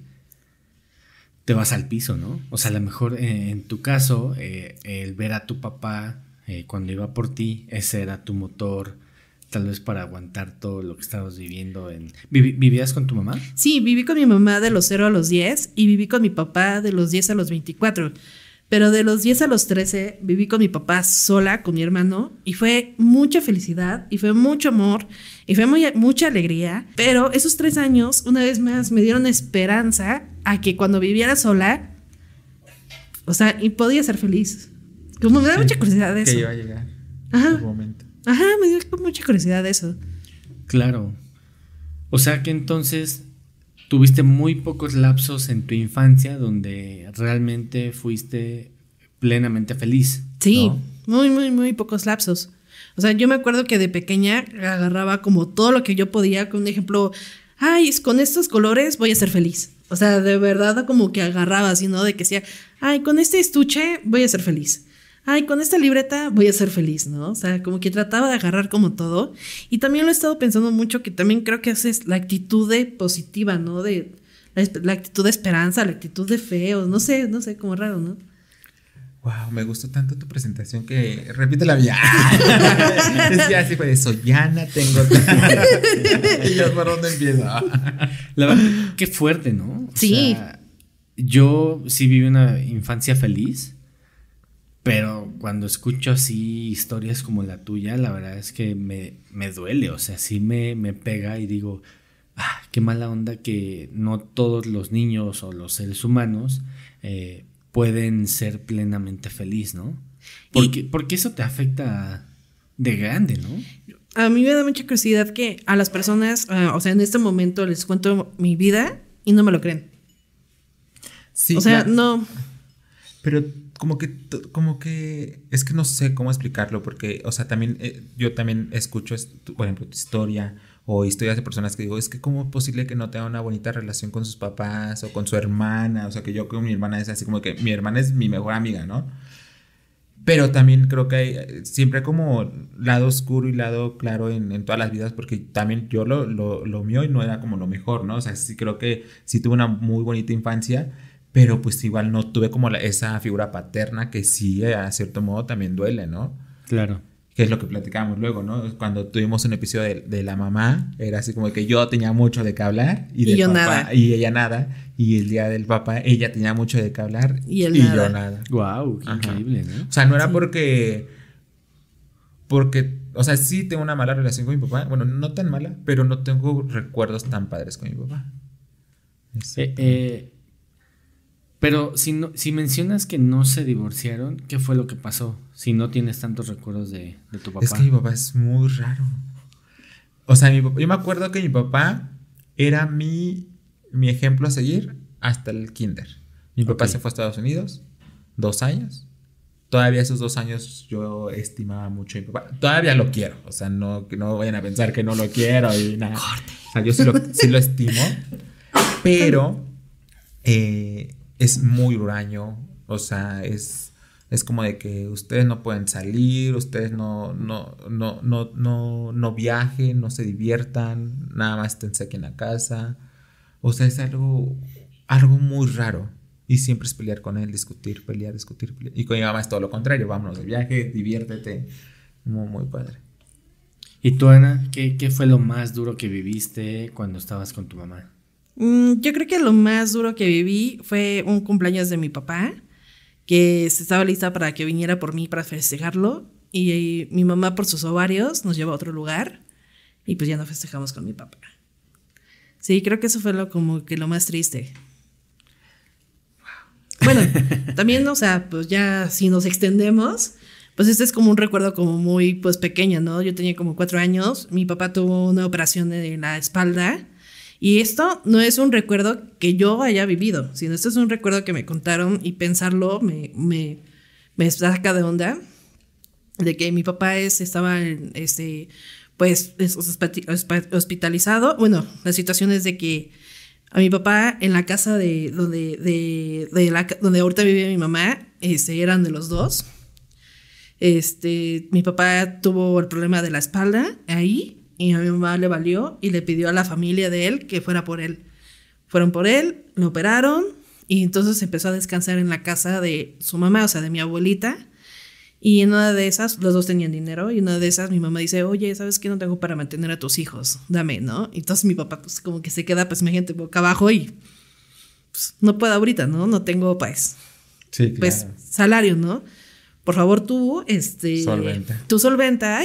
te vas al piso, ¿no? O sea, a lo mejor eh, en tu caso, eh, el ver a tu papá eh, cuando iba por ti, ese era tu motor, tal vez para aguantar todo lo que estabas viviendo. En... ¿Vivi- ¿Vivías con tu mamá? Sí, viví con mi mamá de los 0 a los 10 y viví con mi papá de los 10 a los 24. Pero de los 10 a los 13 viví con mi papá sola, con mi hermano, y fue mucha felicidad, y fue mucho amor, y fue mucha alegría. Pero esos tres años, una vez más, me dieron esperanza a que cuando viviera sola, o sea, y podía ser feliz. Como me da mucha curiosidad de Que eso. iba a llegar Ajá. momento. Ajá, me dio mucha curiosidad de eso. Claro. O sea que entonces tuviste muy pocos lapsos en tu infancia donde realmente fuiste plenamente feliz. Sí, ¿no? muy, muy, muy pocos lapsos. O sea, yo me acuerdo que de pequeña agarraba como todo lo que yo podía, con un ejemplo, ay, con estos colores voy a ser feliz. O sea, de verdad como que agarraba así, ¿no? De que decía, ay, con este estuche voy a ser feliz. Ay, con esta libreta voy a ser feliz, ¿no? O sea, como que trataba de agarrar como todo. Y también lo he estado pensando mucho, que también creo que es la actitud de positiva, ¿no? De la, la actitud de esperanza, la actitud de fe, o no sé, no sé, como raro, ¿no? Wow, me gustó tanto tu presentación que repite la mía. es que así fue de soy Ana, tengo. y yo por dónde empiezo. La verdad, qué fuerte, ¿no? O Sí. sea, yo sí viví una infancia feliz, pero cuando escucho así historias como la tuya, la verdad es que me, me duele, o sea, sí me, me pega y digo, ah, qué mala onda que no todos los niños o los seres humanos eh, pueden ser plenamente feliz, ¿no? Porque, porque eso te afecta de grande, ¿no? A mí me da mucha curiosidad que a las personas, ah, o sea, en este momento les cuento mi vida y no me lo creen. Sí, o sea, claro. no. Pero como que, como que, es que no sé cómo explicarlo, porque, o sea, también, eh, yo también escucho, por ejemplo, tu historia o historias de personas que digo, es que cómo es posible que no tenga una bonita relación con sus papás o con su hermana, o sea, que yo con mi hermana es así como que mi hermana es mi mejor amiga, ¿no? Pero también creo que hay eh, siempre como lado oscuro y lado claro en, en todas las vidas, porque también yo lo, lo, lo mío no era como lo mejor, ¿no? O sea, sí creo que sí tuve una muy bonita infancia, pero pues igual no tuve como la- esa figura paterna que sí, a cierto modo, también duele, ¿no? Claro. Que es lo que platicábamos luego, ¿no? Cuando tuvimos un episodio de, de la mamá, era así como que yo tenía mucho de qué hablar y, Y del yo papá, nada. Y ella nada. Y el día del papá, ella tenía mucho de qué hablar Y él yo nada. nada. Wow, qué increíble, ¿no? O sea, no era porque. Porque, o sea, sí tengo una mala relación con mi papá. Bueno, no tan mala, pero no tengo recuerdos tan padres con mi papá. Eh, eh, pero si, no, si mencionas que no se divorciaron, ¿qué fue lo que pasó? Si no tienes tantos recuerdos de, de tu papá. Es que mi papá es muy raro. O sea, mi yo me acuerdo que mi papá era mi, mi ejemplo a seguir hasta el kinder. Mi papá se fue a Estados Unidos dos años. Todavía esos dos años yo estimaba mucho a mi papá. Todavía lo quiero. O sea, no, no vayan a pensar que no lo quiero y nada. O sea, yo sí lo, sí lo estimo. Pero eh, es muy huraño. O sea, es, es como de que ustedes no pueden salir, ustedes no, no, no, no, no, no viajen, no se diviertan, nada más esténse aquí en la casa. O sea, es algo, algo muy raro. Y siempre es pelear con él, discutir, pelear, discutir, pelear. Y con mi mamá es todo lo contrario. Vámonos de viaje, diviértete. Muy, muy padre. ¿Y tú, Ana, qué, qué fue lo más duro que viviste cuando estabas con tu mamá? Mm, yo creo que lo más duro que viví fue un cumpleaños de mi papá, que se estaba lista para que viniera por mí para festejarlo. Y, mi mamá, por sus ovarios, nos llevó a otro lugar. Y pues ya no festejamos con mi papá. Sí, creo que eso fue lo, como que lo más triste. Bueno, también, o sea, pues ya si nos extendemos, pues este es como un recuerdo como muy, pues pequeño, ¿no? Yo tenía como cuatro años, mi papá tuvo una operación en la espalda y esto no es un recuerdo que yo haya vivido, sino esto es un recuerdo que me contaron y pensarlo me, me, me saca de onda de que mi papá es, estaba en, este, pues es hospi- hospi- hospitalizado. Bueno, la situación es de que a mi papá en la casa de donde, de, de la, donde ahorita vive mi mamá, este, eran de los dos. Este, mi papá tuvo el problema de la espalda ahí y a mi mamá le valió y le pidió a la familia de él que fuera por él. Fueron por él, lo operaron y entonces empezó a descansar en la casa de su mamá, o sea, de mi abuelita. Y en una de esas, los dos tenían dinero, y en una de esas mi mamá dice, oye, ¿sabes qué? No tengo para mantener a tus hijos, dame, ¿no? Y entonces mi papá pues como que se queda, pues imagínate, boca abajo y pues, no puedo ahorita, ¿no? No tengo pues, Sí, pues salario, ¿no? Por favor tú, este... Solventa. Tú solventa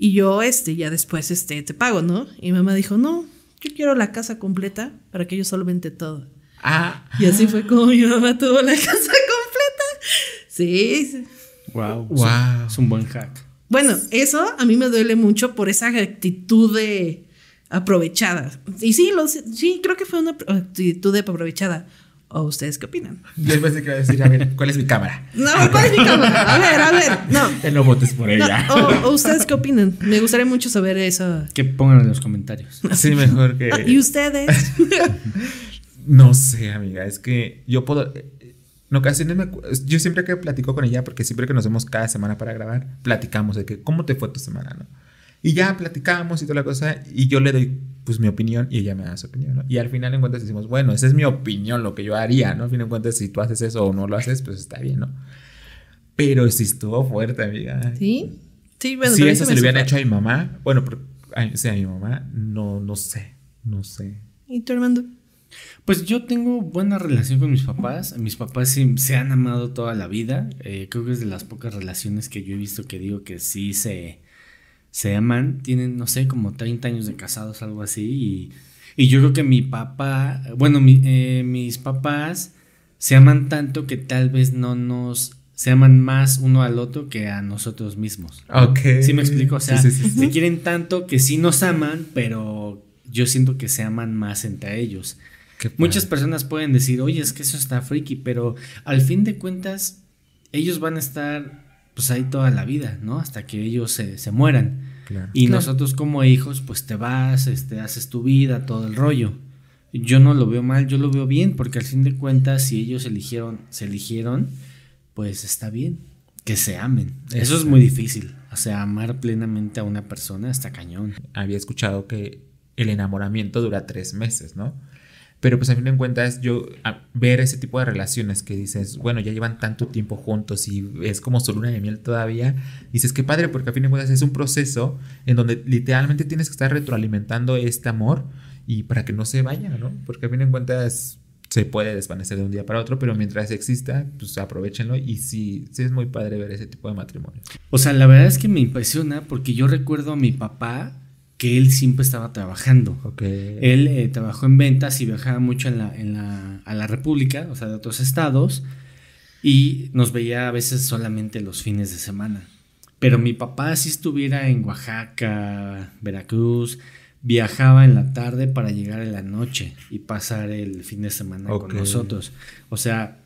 y- yo, este, ya después, este, te pago, ¿no? Y mi mamá dijo, no, yo quiero la casa completa para que yo solvente todo. Ah, Y así fue como mi mamá tuvo la casa completa. Sí, sí. Wow. Wow. Es un buen hack. Bueno, eso a mí me duele mucho por esa actitud de aprovechada. Y sí, lo, sé- sí, creo que fue una actitud de aprovechada. ¿O ustedes qué opinan? yo pensé que iba a decir, a ver, ¿cuál es mi cámara? No, ¿cuál es mi cámara? A ver, a ver, no. Eh, No votes por No, ella. o, o ustedes qué opinan? Me gustaría mucho saber eso. Que pongan en los comentarios. Sí, mejor que. ¿Y ustedes? No sé, amiga, es que yo puedo. En ocasiones me yo siempre que platico con ella, porque siempre que nos vemos cada semana para grabar, platicamos de que cómo te fue tu semana, ¿no? Y ya platicamos y toda la cosa, y yo le doy pues mi opinión y ella me da su opinión, ¿no? Y al final en cuentas decimos, bueno, esa es mi opinión, lo que yo haría, ¿no? Al fin en cuentas, si tú haces eso o no lo haces, pues está bien, ¿no? Pero si estuvo fuerte, amiga. ¿Sí? Sí, bueno, si eso se le hubieran hecho a mi mamá, bueno, pero, sí, a mi mamá, no, no sé, no sé. ¿Y tu Armando? Pues yo tengo buena relación con mis papás. Mis papás sí se han amado toda la vida. Eh, creo que es de las pocas relaciones que yo he visto que digo que sí se, se aman. Tienen, no sé, como 30 años de casados, algo así. Y, y yo creo que mi papá, bueno, mi- eh, mis papás se aman tanto que tal vez no nos... Se aman más uno al otro que a nosotros mismos. Ok. ¿Sí me explico? O sea, Sí, sí, sí, sí. se quieren tanto que sí nos aman, pero yo siento que se aman más entre ellos. Muchas personas pueden decir, oye, es que eso está friki, pero al fin de cuentas, ellos van a estar pues ahí toda la vida, ¿no? Hasta que ellos se, se mueran. Claro. Y Claro. nosotros como hijos, pues te vas, este, haces tu vida, todo el rollo. Yo no lo veo mal, yo lo veo bien, porque al fin de cuentas, si ellos eligieron, se eligieron, pues está bien, que se amen. Eso es muy difícil. O sea, amar plenamente a una persona está cañón. había escuchado que el enamoramiento dura tres meses, ¿no? Pero pues a fin de cuentas, yo ver ese tipo de relaciones que dices, bueno, ya llevan tanto tiempo juntos y es como solo una de miel todavía, dices que padre, porque a fin de cuentas es un proceso en donde literalmente tienes que estar retroalimentando este amor y para que no se vaya, ¿no? Porque a fin de cuentas se puede desvanecer de un día para otro, pero mientras exista, pues aprovechenlo y sí, sí es muy padre ver ese tipo de matrimonios. O sea, la verdad es que me impresiona porque yo recuerdo a mi papá que él siempre estaba trabajando. Okay. Él eh, trabajó en ventas y viajaba mucho en la, en la, a la República, o sea, de otros estados, y nos veía a veces solamente los fines de semana. Pero mi papá, si estuviera en Oaxaca, Veracruz, viajaba en la tarde para llegar en la noche y pasar el fin de semana con nosotros. O sea,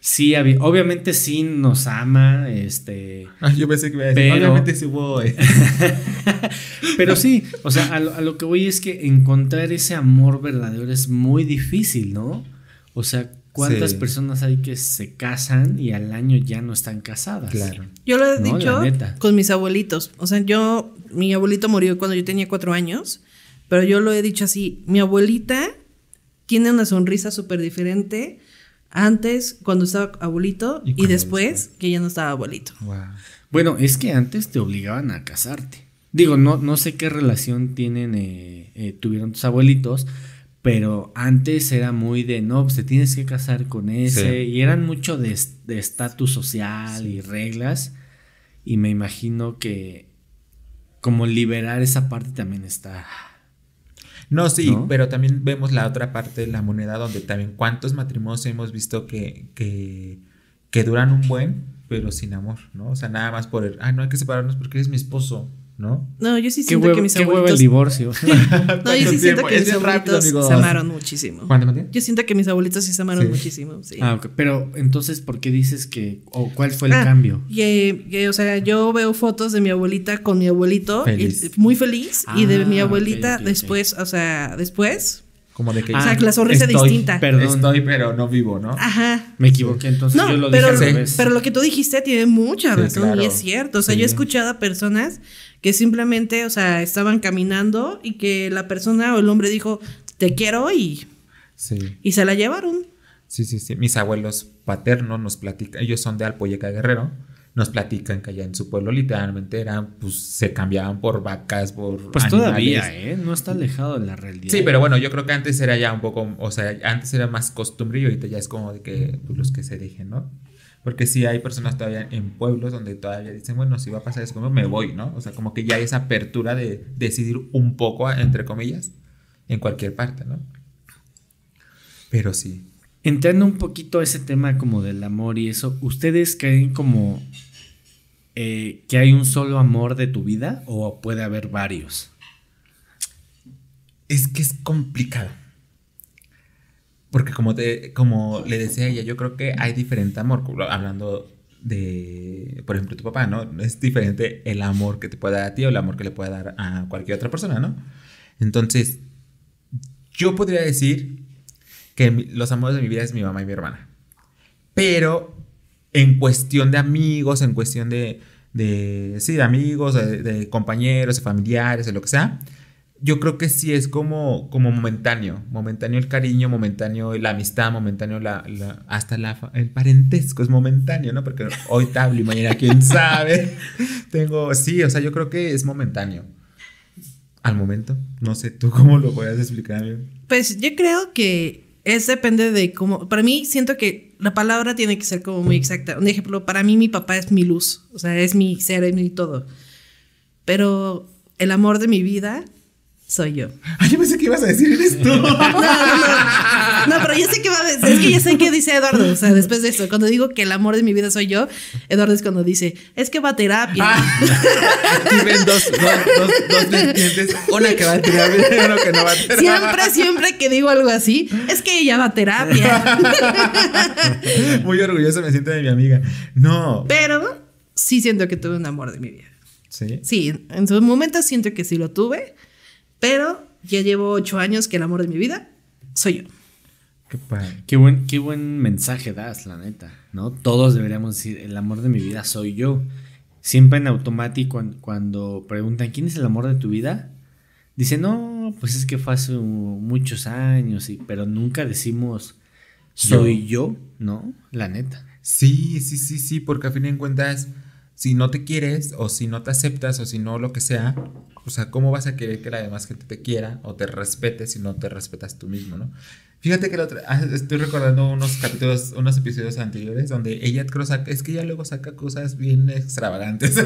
sí obviamente sí nos ama, este, Ah, yo pensé que iba a decir, Pero- obviamente sí hubo... eh, pero sí, o sea, a lo, a lo que voy es que encontrar ese amor verdadero es muy difícil, ¿no? O sea, ¿cuántas Sí. personas hay que se casan y al año ya no están casadas? Claro. Yo lo he No, dicho con mis abuelitos. O sea, yo, mi abuelito murió cuando yo tenía cuatro años, pero yo lo he dicho así, mi abuelita tiene una sonrisa súper diferente antes cuando estaba abuelito Y después que ya no estaba abuelito. Wow. Bueno, es que antes te obligaban a casarte. Digo, no, no sé qué relación tienen, eh, eh, tuvieron tus abuelitos, pero antes era muy de, no, pues te tienes que casar con ese, Sí. y eran mucho de estatus social y reglas, y me imagino que como liberar esa parte también está... No, sí, ¿No? pero también vemos la otra parte de la moneda donde también cuántos matrimonios hemos visto que, que, que duran un buen, pero sin amor, ¿no? O sea, nada más por el, ah, no hay que separarnos porque eres mi esposo, ¿no? No, yo sí siento huevo, que mis qué huevo el abuelitos... divorcio. No, yo sí ¿Cuánto siento que Es mis rápido, abuelitos amigos. se amaron muchísimo. ¿Cuándo, Matías? Yo siento que mis abuelitos sí se amaron Sí. muchísimo, sí. ah, ok, pero entonces, ¿por qué dices que, o cuál fue el Ah, cambio? y, eh, que, o sea, yo veo fotos de mi abuelita con mi abuelito, Feliz. y- muy feliz, y de Ah, mi abuelita ok, ok. después, o sea, después, Como de que o sea, la sonrisa estoy, distinta. Perdón. Estoy, pero no vivo, ¿no? Ajá. Me equivoqué, entonces No, yo lo pero, dije revés. pero lo que tú dijiste tiene mucha Sí, razón claro. y es cierto. O sea, Sí. yo he escuchado a personas que simplemente, o sea, estaban caminando y que la persona o el hombre dijo, te quiero y, Sí. y se la llevaron. Sí, sí, sí. Mis abuelos paternos nos platican, ellos son de Alpoyeca Guerrero, nos platican que allá en su pueblo literalmente eran, pues se cambiaban por vacas, por. Pues animales. todavía, ¿eh? No está alejado de la realidad. Sí, pero bueno, yo creo que antes era ya un poco, o sea, antes era más costumbre y ahorita ya es como de que pues, los que se dejen, ¿no? Porque sí hay personas todavía en pueblos donde todavía dicen, bueno, si va a pasar eso conmigo, me voy, ¿no? O sea, como que ya hay esa apertura de decidir un poco, entre comillas, en cualquier parte, ¿no? Pero sí. Entrando un poquito a ese tema como del amor y eso, ¿ustedes creen como eh, que hay un solo amor de tu vida o puede haber varios? Es que es complicado. Porque como, te, como le decía ella, yo creo que hay diferente amor. Hablando de, por ejemplo, tu papá, ¿no? Es diferente el amor que te puede dar a ti o el amor que le puede dar a cualquier otra persona, ¿no? Entonces, yo podría decir que los amores de mi vida es mi mamá y mi hermana. Pero en cuestión de amigos, en cuestión de, de sí, de amigos, de, compañeros, de familiares, de lo que sea, yo creo que sí es como, como momentáneo, momentáneo el cariño, momentáneo la amistad, momentáneo la, hasta el parentesco es momentáneo, ¿no? Porque hoy te y mañana quién sabe. Tengo, sí, o sea, yo creo que es momentáneo. Al momento, no sé, tú cómo lo puedes explicar. Pues yo creo que es depende de cómo. Para mí, siento que la palabra tiene que ser como muy exacta. Un ejemplo, para mí, mi papá es mi luz. O sea, es mi ser, es mi todo. Pero el amor de mi vida soy yo. Ay, yo pensé que ibas a decir eres tú. No, no, no. No, pero yo sé que va a decir. Es que ya sé qué dice Eduardo. O sea, después de eso, cuando digo que el amor de mi vida soy yo, Eduardo es cuando dice, es que va a terapia. Ah, Aquí ven dos, dos, dos, dos una que va a terapia y uno que no va a terapia. Siempre, siempre que digo algo así, es que ella va a terapia. Muy orgulloso me siento de mi amiga. No. Pero sí siento que tuve un amor de mi vida. Sí. Sí, en su momento siento que sí lo tuve, pero ya llevo ocho años que el amor de mi vida soy yo. Qué padre. Qué buen, qué buen mensaje das, la neta, ¿no? Todos deberíamos decir, el amor de mi vida soy yo. Siempre en automático cuan- cuando, preguntan, ¿quién es el amor de tu vida? Dice, no, pues es que fue hace muchos años, y, pero nunca decimos soy yo, ¿no? La neta. Sí, sí, sí, sí, porque a fin de cuentas, si no te quieres o si no te aceptas o si no lo que sea, o sea, ¿cómo vas a querer que la demás gente te quiera o te respete si no te respetas tú mismo, ¿no? Fíjate que ah, estoy recordando unos capítulos, unos episodios anteriores donde ella creo saca, es que ella luego saca cosas bien extravagantes,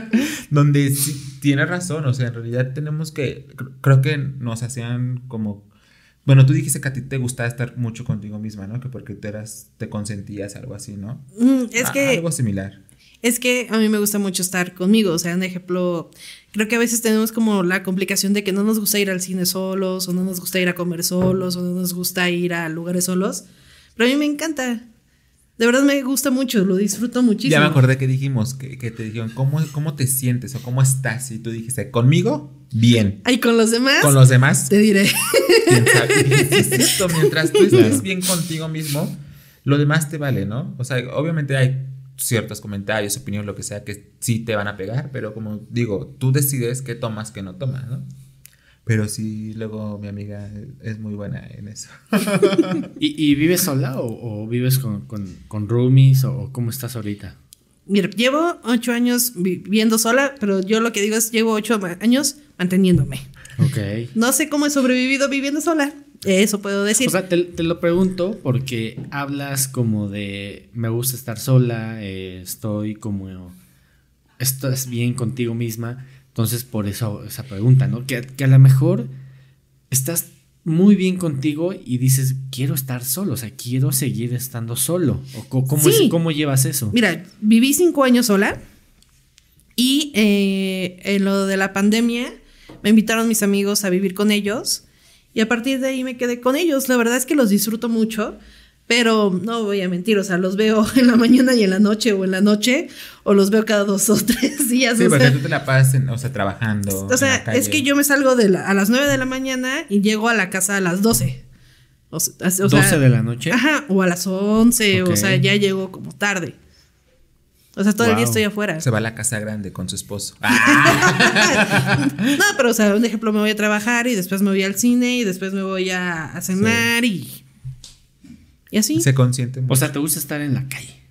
donde sí tiene razón, o sea, en realidad tenemos que, creo que nos hacían como, bueno, tú dijiste que a ti te gustaba estar mucho contigo misma, ¿no? Que porque te eras, te consentías, algo así, ¿no? Mm, es que... Algo similar. Es que a mí me gusta mucho estar conmigo, o sea, un ejemplo, creo que a veces tenemos como la complicación de que no nos gusta ir al cine solos, o no nos gusta ir a comer solos, o no nos gusta ir a lugares solos, pero a mí me encanta. De verdad me gusta mucho, lo disfruto muchísimo. Ya me acordé que dijimos, que, te dijeron, ¿cómo, ¿cómo te sientes o cómo estás? Y tú dijiste, ¿conmigo? Bien. ¿Y con los demás? Con los demás. Te diré. mientras tú estés bien contigo mismo, lo demás te vale, ¿no? O sea, obviamente hay ciertos comentarios, opiniones, lo que sea, que sí te van a pegar, pero como digo, tú decides qué tomas, qué no tomas, ¿no? Pero sí, luego mi amiga es muy buena en eso. ¿Y, vives sola o, vives con, con, roomies o cómo estás ahorita? Mira, llevo ocho años viviendo sola, pero yo lo que digo es llevo ocho años manteniéndome. Ok. No sé cómo he sobrevivido viviendo sola. Eso puedo decir. O sea, te, lo pregunto porque hablas como de me gusta estar sola, eh, estoy como estás bien contigo misma. Entonces, por eso esa pregunta, ¿no? Que, a lo mejor estás muy bien contigo y dices, quiero estar solo, o sea, quiero seguir estando solo. ¿O cómo, cómo llevas eso? Mira, viví cinco años sola y eh, en lo de la pandemia me invitaron mis amigos a vivir con ellos y a partir de ahí me quedé con ellos. La verdad es que los disfruto mucho, pero no voy a mentir, o sea, los veo en la mañana y en la noche o en la noche, o los veo cada dos o tres días. Sí, porque tú te la pasas, o sea, trabajando. O sea, es que yo me salgo de a las nueve de la mañana y llego a la casa a las doce. O, sea, ¿12 de la noche? Ajá, o a las once, o sea, ya llego como tarde. O sea, todo el día estoy afuera. Se va a la casa grande con su esposo. no, pero o sea, un ejemplo, me voy a trabajar y después me voy al cine y después me voy a, cenar y. Y así. Se consiente. O sea, ¿te gusta estar en la calle?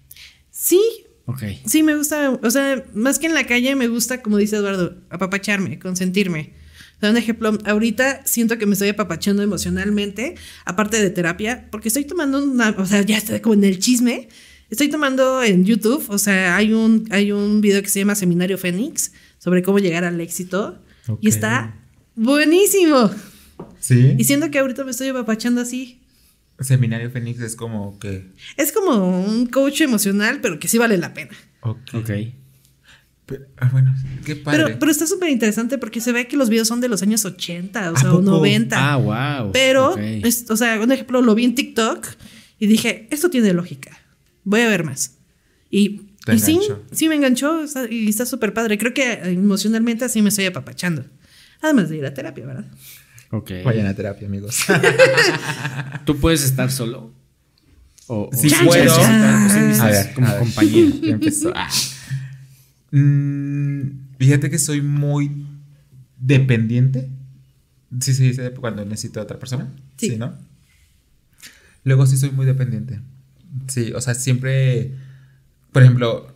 Sí. Ok. Sí, me gusta. O sea, más que en la calle, me gusta, como dice Eduardo, apapacharme, consentirme. O sea, un ejemplo, ahorita siento que me estoy apapachando emocionalmente, aparte de terapia, porque estoy tomando una. O sea, ya estoy como en el chisme Estoy tomando en YouTube, o sea, hay un, hay un video que se llama Seminario Fénix sobre cómo llegar al éxito. Y está buenísimo. Sí. Y siento que ahorita me estoy apapachando así. Seminario Fénix es como que. Es como un coach emocional, pero que sí vale la pena. Ok. Pero, ah, bueno, qué padre. Pero, está súper interesante porque se ve que los videos son de los años 80, o sea, o 90. Ah, wow. Pero, o sea, un ejemplo, lo vi en TikTok y dije, esto tiene lógica voy a ver más. Y, sí, sí me enganchó y está súper padre. Creo que emocionalmente así me estoy apapachando. Además de ir a terapia, ¿verdad? Ok. Vayan a terapia, amigos. ¿Tú puedes estar solo? O, sí, puedo. a ver, como compañía. Empezó. Ah. Mm, fíjate que soy muy dependiente. Sí, sí, sí, cuando necesito a otra persona. sí, ¿no? Luego sí soy muy dependiente. Sí, o sea, siempre, por ejemplo,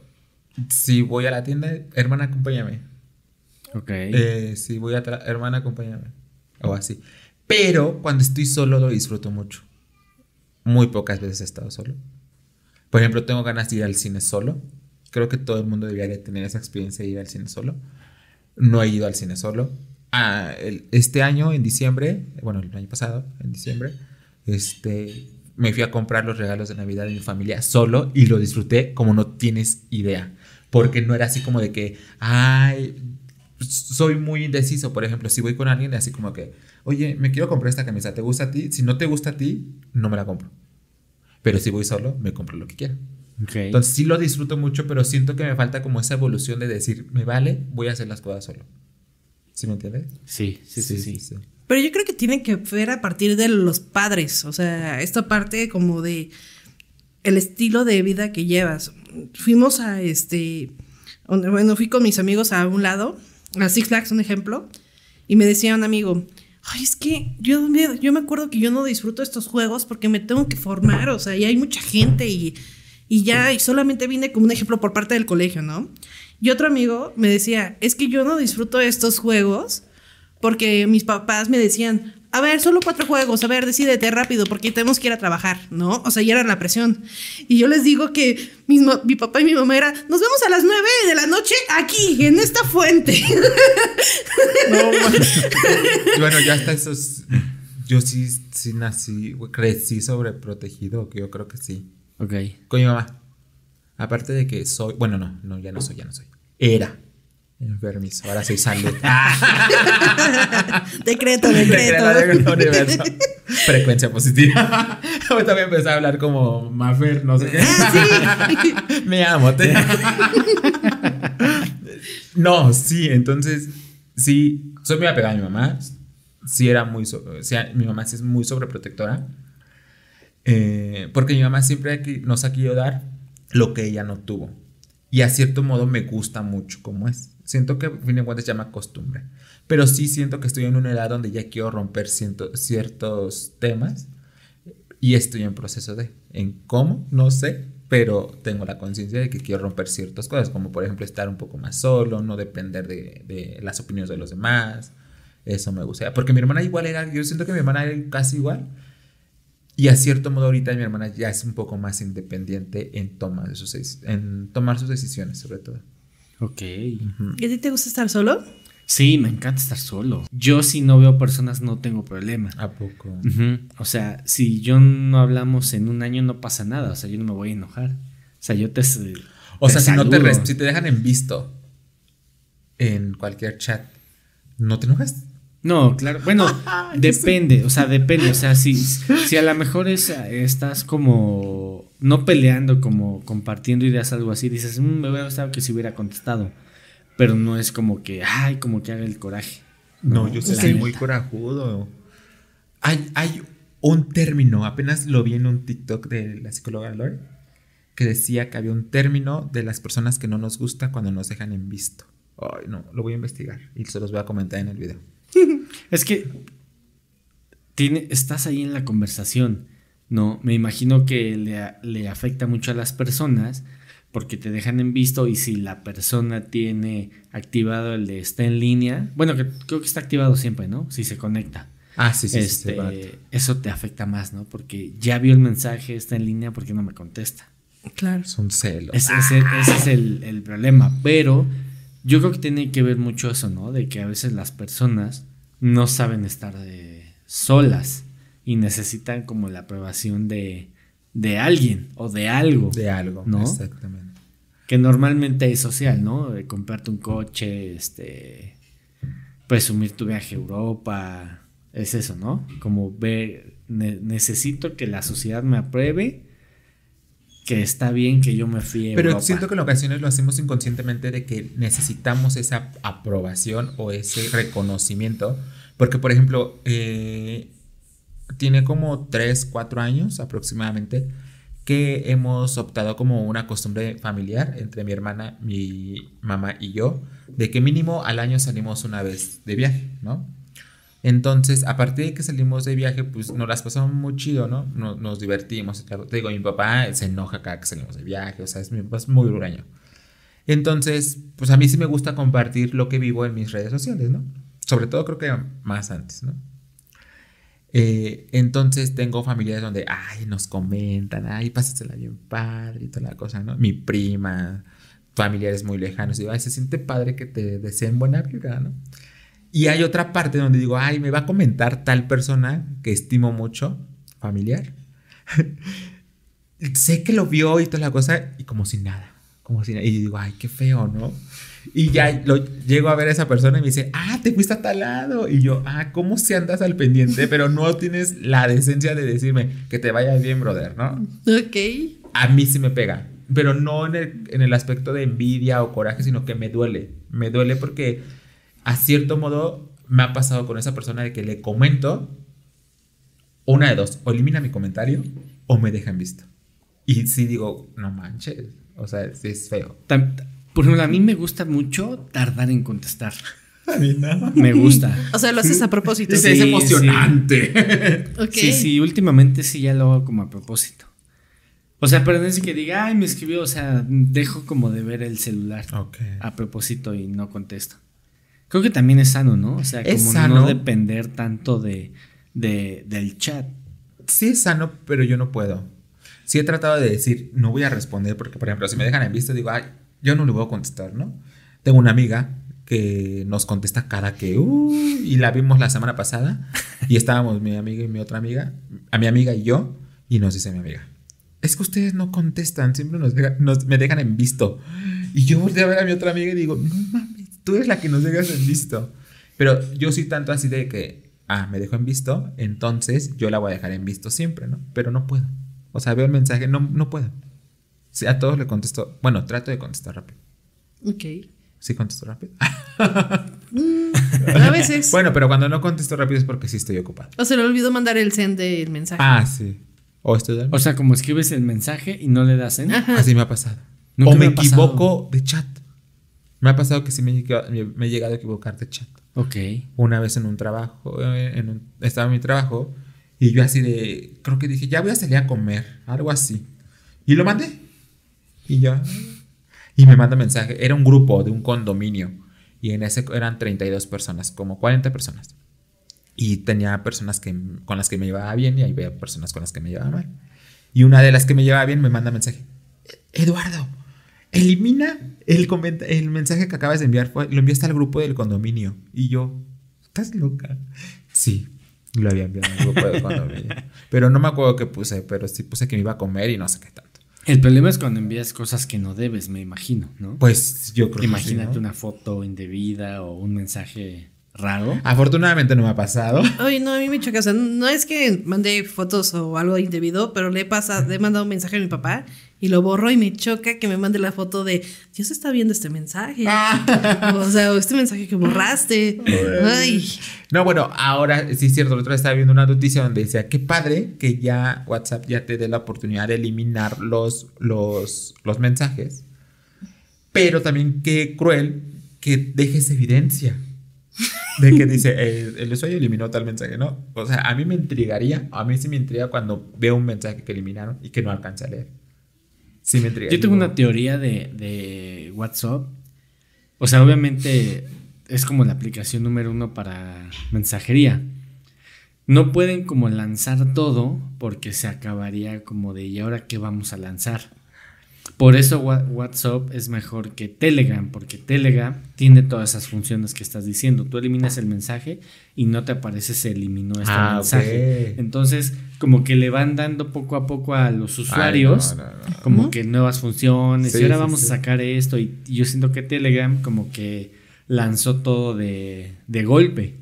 si voy a la tienda, hermana, acompáñame. Ok. Eh, si voy a, hermana, acompáñame. O así. Pero cuando estoy solo lo disfruto mucho. Muy pocas veces he estado solo. Por ejemplo, tengo ganas de ir al cine solo. Creo que todo el mundo debería tener esa experiencia de ir al cine solo. No he ido al cine solo. Ah, este año, en diciembre, bueno, el año pasado, en diciembre, este, me fui a comprar los regalos de Navidad de mi familia solo y lo disfruté como no tienes idea. Porque no era así como de que, ay, soy muy indeciso. Por ejemplo, si voy con alguien, así como que, oye, me quiero comprar esta camisa, ¿te gusta a ti? Si no te gusta a ti, no me la compro. Pero si voy solo, me compro lo que quiera. Entonces sí lo disfruto mucho, pero siento que me falta como esa evolución de decir, me vale, voy a hacer las cosas solo. ¿Sí me entiendes? sí, sí. sí. sí. sí. Pero yo creo que tiene que ver a partir de los padres, o sea, esta parte como de el estilo de vida que llevas. Fuimos a este, bueno, fui con mis amigos a un lado, a Six Flags, un ejemplo, y me decía un amigo, ay, es que yo, yo me acuerdo que yo no disfruto estos juegos porque me tengo que formar, o sea, y hay mucha gente y, y ya, y solamente vine como un ejemplo por parte del colegio, ¿no? Y otro amigo me decía, es que yo no disfruto estos juegos porque mis papás me decían, a ver, solo cuatro juegos, a ver, decídete rápido porque tenemos que ir a trabajar, ¿no? O sea, ya era la presión. Y yo les digo que ma- mi papá y mi mamá era, nos vemos a las nueve de la noche aquí, en esta fuente. Y bueno, ya hasta esos. Yo sí, sí nací, güey, crecí sobreprotegido, que yo creo que sí. Ok. Con mi mamá. Aparte de que soy. Bueno, no, no, ya no soy, ya no soy. Era. Enfermizo. Ahora soy salud. Ah, decreto, decreto decreto. universo. Frecuencia positiva. Ahorita voy a empezar a hablar como Mafer, no sé qué. Ah, Me amo. te- no, sí, entonces, sí, soy muy apegada a mi mamá. Sí, era muy. so- o sea, mi mamá sí es muy sobreprotectora. Eh, porque mi mamá siempre nos ha querido dar lo que ella no tuvo. Y a cierto modo me gusta mucho como es. Siento que, a fin de cuentas, ya me acostumbre. Pero sí siento que estoy en una edad donde ya quiero romper ciento- ciertos temas. Y estoy en proceso de. ¿En cómo? No sé. Pero tengo la conciencia de que quiero romper ciertas cosas. Como por ejemplo estar un poco más solo, no depender de, de las opiniones de los demás. Eso me gusta. Porque mi hermana igual era. Yo siento que mi hermana era casi igual. Y a cierto modo ahorita mi hermana ya es un poco más independiente en, toma de sus, en tomar sus decisiones, sobre todo. Ok. ¿Y a ti te gusta estar solo? Sí, me encanta estar solo. Yo si no veo personas no tengo problema. ¿A poco? O sea, si yo no hablamos en un año no pasa nada. O sea, yo no me voy a enojar. O sea, yo te... O sea, si no te si te dejan en visto en cualquier chat, ¿no te enojas? No, claro. Bueno, depende, o sea, depende. O sea, si, si a lo mejor es, estás como no peleando, como compartiendo ideas, algo así, dices, "Mm, me hubiera gustado que se hubiera contestado. Pero no es como que, ay, como que haga el coraje. No, yo sí soy neta. muy corajudo. Hay, hay un término, apenas lo vi en un TikTok de la psicóloga Lore, que decía que había un término de las personas que no nos gusta cuando nos dejan en visto. Ay, no, lo voy a investigar y se los voy a comentar en el video. Es que tiene, estás ahí en la conversación, ¿no? Me imagino que le, le afecta mucho a las personas porque te dejan en visto y si la persona tiene activado el de está en línea, bueno, que creo que está activado siempre, ¿no? Si se conecta. Ah, sí, sí, sí, este, sí, eso te afecta más, ¿no? Porque ya vio el mensaje, está en línea, porque no me contesta? Claro. Son celos. Ese, ese- ese es el, el problema. Pero yo creo que tiene que ver mucho eso, ¿no? De que a veces las personas no saben estar de- solas y necesitan como la aprobación de, de alguien o de algo. De algo, ¿No? exactamente. Que normalmente es social, ¿no? De comprarte un coche, este. Presumir tu viaje a Europa. Es eso, ¿no? Como ver. ne- necesito que la sociedad me apruebe. Que está bien que yo me a Pero Europa. siento que en ocasiones lo hacemos inconscientemente de que necesitamos esa aprobación o ese reconocimiento. Porque, por ejemplo, eh, tiene como 3, 4 años aproximadamente que hemos optado como una costumbre familiar entre mi hermana, mi mamá y yo, de que mínimo al año salimos una vez de viaje, ¿no? Entonces, a partir de que salimos de viaje, pues nos las pasamos muy chido, ¿no? Nos, nos divertimos. Te digo, mi papá se enoja cada que salimos de viaje, o sea, es, es muy huraño. Entonces, pues a mí sí me gusta compartir lo que vivo en mis redes sociales, ¿no? Sobre todo creo que más antes, ¿no? Eh, entonces tengo familiares donde, ay, nos comentan, ay, pásasela bien padre y toda la cosa, ¿no? Mi prima, familiares muy lejanos, digo, ay, se siente padre que te deseen buena vida, ¿no? Y hay otra parte donde digo, ay, me va a comentar tal persona que estimo mucho, familiar. sé que lo vio y toda la cosa, y como si nada, como si nada. Y digo, ay, qué feo, ¿no? Y ya lo, llego a ver a esa persona y me dice, ah, te fuiste a tal lado. Y yo, ah, ¿cómo si andas al pendiente? Pero no tienes la decencia de decirme que te vaya bien, brother, ¿no? Ok. A mí sí me pega. Pero no en el, en el aspecto de envidia o coraje, sino que me duele. Me duele porque a cierto modo me ha pasado con esa persona de que le comento una de dos, o elimina mi comentario o me deja en visto. Y sí digo, no manches, o sea, sí es feo. Tam- Por ejemplo, a mí me gusta mucho tardar en contestar. A mí no. Me gusta. O sea, lo haces a propósito. Dice, es Sí, emocionante. Sí, sí, últimamente sí ya lo hago como a propósito. O sea, pero no es que diga, ay, me escribió, o sea, dejo como de ver el celular Ok. a propósito y no contesto. Creo que también es sano, ¿no? O sea, Es como sano. no depender tanto de, de- del chat. Sí es sano, pero yo no puedo. Sí he tratado de decir, no voy a responder porque, por ejemplo, si me dejan en visto, digo, ay, yo no le voy a contestar, ¿no? Tengo una amiga que nos contesta cada que, "Uh", y la vimos la semana pasada, y estábamos mi amiga y mi otra amiga, a mi amiga y yo, y nos dice mi amiga, es que ustedes no contestan, siempre nos, me dejan en visto. Y yo volteé a ver a mi otra amiga y digo, no mames, tú eres la que nos dejas en visto. Pero yo sí tanto así de que, ah, me dejó en visto, entonces yo la voy a dejar en visto siempre, ¿no? Pero no puedo. O sea, veo el mensaje, no, no puedo. Sí, a todos le contesto, bueno, trato de contestar rápido. Ok. ¿Sí contesto rápido? A veces. bueno, pero cuando no contesto rápido es porque sí estoy ocupado. O se le olvidó mandar el send del mensaje. Ah, sí. O estoy. O sea, como escribes el mensaje y no le das en. Ajá. Así me ha pasado. Nunca o me me, ha pasado. equivoco de chat. Me ha pasado que sí me, he llegado- me- me he llegado a equivocar de chat. Ok. Una vez en un trabajo, eh, en un- estaba en mi trabajo, y yo así de, creo que dije, ya voy a salir a comer, algo así. Y lo mandé. Y ya. Y me manda mensaje. Era un grupo de un condominio. Y en ese eran 32 personas, como 40 personas. Y tenía personas que, con las que me llevaba bien y había personas con las que me llevaba mal. Y una de las que me llevaba bien me manda mensaje. Eduardo, elimina el, el mensaje que acabas de enviar. Fue, lo enviaste al grupo del condominio. Y yo, ¿estás loca? Sí, lo había enviado al grupo del condominio. Pero no me acuerdo qué puse, pero sí puse que me iba a comer y no sé qué tanto. El problema es cuando envías cosas que no debes, me imagino, ¿no? Pues yo creo Imagínate que sí, ¿no? una foto indebida o un mensaje raro. Afortunadamente no me ha pasado. Ay, no, a mí me choca. O sea, no es que mandé fotos o algo indebido, pero le pasa, le he mandado un mensaje a mi papá y lo borro y me choca que me mande la foto de Dios está viendo este mensaje. o sea, este mensaje que borraste. Ay. No, bueno, ahora sí es cierto. El otro día estaba viendo una noticia donde decía qué padre que ya WhatsApp ya te dé la oportunidad de eliminar los, los, los mensajes. Pero también qué cruel que dejes evidencia de que dice el, el usuario eliminó tal mensaje, ¿no? O sea, a mí me intrigaría, a mí sí me intriga cuando veo un mensaje que eliminaron y que no alcancé a leer. Sí me intriga. Yo tengo una teoría de, de WhatsApp. O sea, obviamente es como la aplicación número uno para mensajería. No pueden como lanzar todo porque se acabaría como de ¿y ahora qué vamos a lanzar? Por eso WhatsApp es mejor que Telegram, porque Telegram tiene todas esas funciones que estás diciendo. Tú eliminas el mensaje y no te aparece se eliminó este Ah, mensaje. Entonces, como que le van dando poco a poco a los Ay, usuarios no, no, no. como que nuevas funciones Sí, y ahora sí, vamos sí. a sacar esto y, y yo siento que Telegram como que lanzó todo de, de golpe.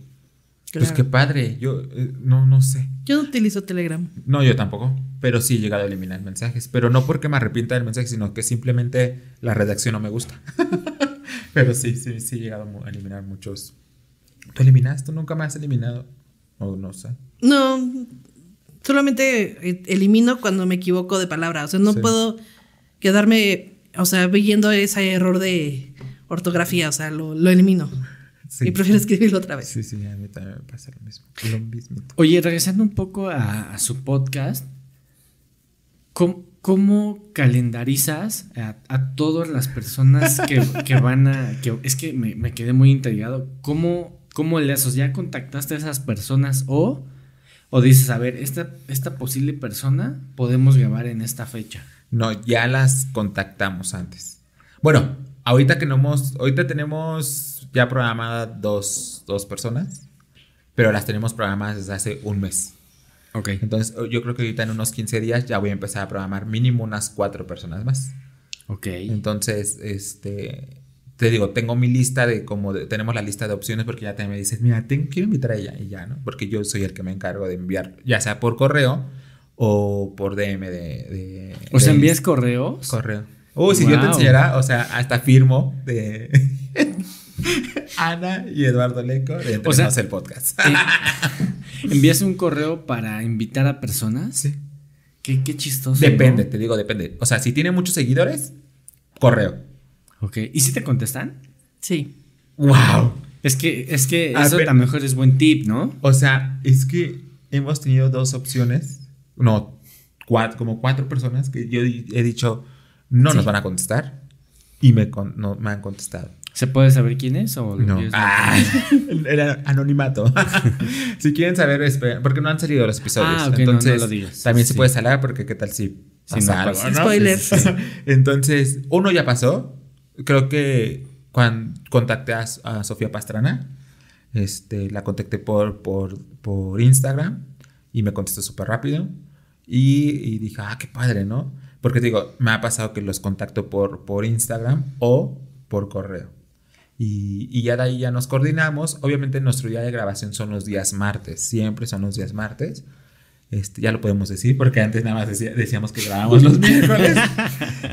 Pues qué padre. Yo eh, no, no sé. Yo no utilizo Telegram. No, yo tampoco. Pero sí he llegado a eliminar mensajes. Pero no porque me arrepienta del mensaje, sino que simplemente la redacción no me gusta. pero sí, sí, sí he llegado a eliminar muchos. ¿Tú eliminas? ¿Tú nunca me has eliminado? O no sé. No, solamente eh, elimino cuando me equivoco de palabra. O sea, no Sí. puedo quedarme, o sea, viendo ese error de ortografía. O sea, lo, lo elimino. Sí. Y prefiero escribirlo otra vez. Sí, sí, a mí también me pasa lo mismo. Lo mismo. Oye, regresando un poco a, a su podcast, ¿cómo, cómo calendarizas a, a todas las personas que, que van a... Que, es que me, me quedé muy intrigado. ¿Cómo, cómo le haces? ¿Ya contactaste a esas personas o, o dices, a ver, esta, esta posible persona podemos grabar en esta fecha? No, ya las contactamos antes. Bueno, ahorita que no hemos, ahorita tenemos ya programadas dos, dos personas, pero las tenemos programadas desde hace un mes. Ok. Entonces, yo creo que ahorita en unos 15 días ya voy a empezar a programar mínimo unas cuatro personas más. Ok. Entonces, este, te digo, tengo mi lista de como de- tenemos la lista de opciones porque ya te me dices, mira, te, quiero invitar a ella y ya, ¿no? Porque yo soy el que me encargo de enviar, ya sea por correo o por DM de... de O sea, envías correos. correo. Uy, si yo te enseñara, o sea, hasta firmo de Ana y Eduardo Leco de O sea, el podcast. Eh, ¿Envías un correo para invitar a personas? sí. Qué, qué chistoso. Depende, ¿no? te digo, depende. O sea, si tiene muchos seguidores, correo. Ok. ¿Y si te contestan? Sí. ¡Wow! Es que, es que Ah, eso a lo mejor es buen tip, ¿no? O sea, es que hemos tenido dos opciones, no, cuatro, como cuatro personas que yo he dicho no Sí. nos van a contestar y me, con- no, me han contestado. ¿Se puede saber quién es o No. Ah, era anonimato. si quieren saber, esperen, porque no han salido los episodios. Ah, ok, no, Entonces, no lo digas. también se puede salar porque qué tal si pasa no, algo, ¿no? Spoiler. Sí, sí, sí. Entonces, uno ya pasó. Creo que cuando contacté a, a Sofía Pastrana, este, la contacté por, por, por Instagram y me contestó súper rápido. Y, y dije, ah, qué padre, ¿no? Porque digo, me ha pasado que los contacto por, por Instagram o por correo. Y, y ya de ahí ya nos coordinamos. Obviamente nuestro día de grabación son los días martes. Siempre son los días martes. Este, ya lo podemos decir porque antes nada más decía- decíamos que grabábamos los miércoles.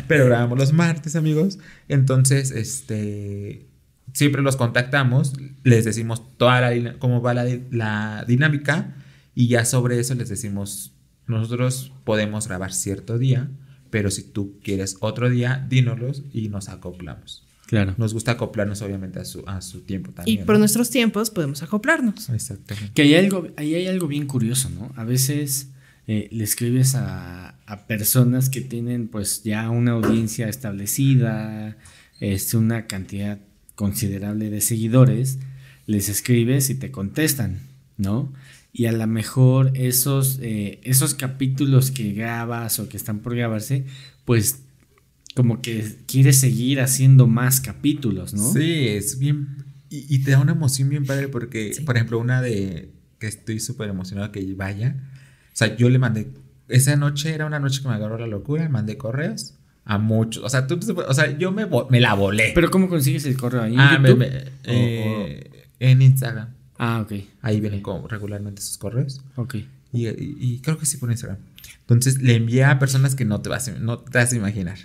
pero grabamos los martes, amigos. Entonces, este, siempre los contactamos. Les decimos toda la, cómo va la, la dinámica. Y ya sobre eso les decimos, nosotros podemos grabar cierto día. Pero si tú quieres otro día, dínoslos y nos acoplamos. Claro. Nos gusta acoplarnos obviamente a su, a su tiempo Y también. por ¿no? nuestros tiempos podemos acoplarnos. Exactamente. Que hay algo, ahí hay algo bien curioso, ¿no? A veces eh, le escribes a, a personas que tienen pues ya una audiencia establecida, este, una cantidad considerable de seguidores, les escribes y te contestan, ¿no? Y a lo mejor esos, eh, esos capítulos que grabas o que están por grabarse, pues como que quieres seguir haciendo más capítulos, ¿no? Sí, es bien. Y, y te da una emoción bien padre porque, Sí. por ejemplo, una de que estoy súper emocionado que vaya. O sea, yo le mandé. Esa noche era una noche que me agarró la locura. Mandé correos a muchos. O sea, tú, o sea yo me, me la volé. Pero ¿cómo consigues el correo ahí? en ah, me- me- eh, en Instagram. ah, ok. Ahí vienen como regularmente sus correos. Ok. Y, y- y creo que sí por Instagram. Entonces le envié a personas que no te vas no te vas a imaginar.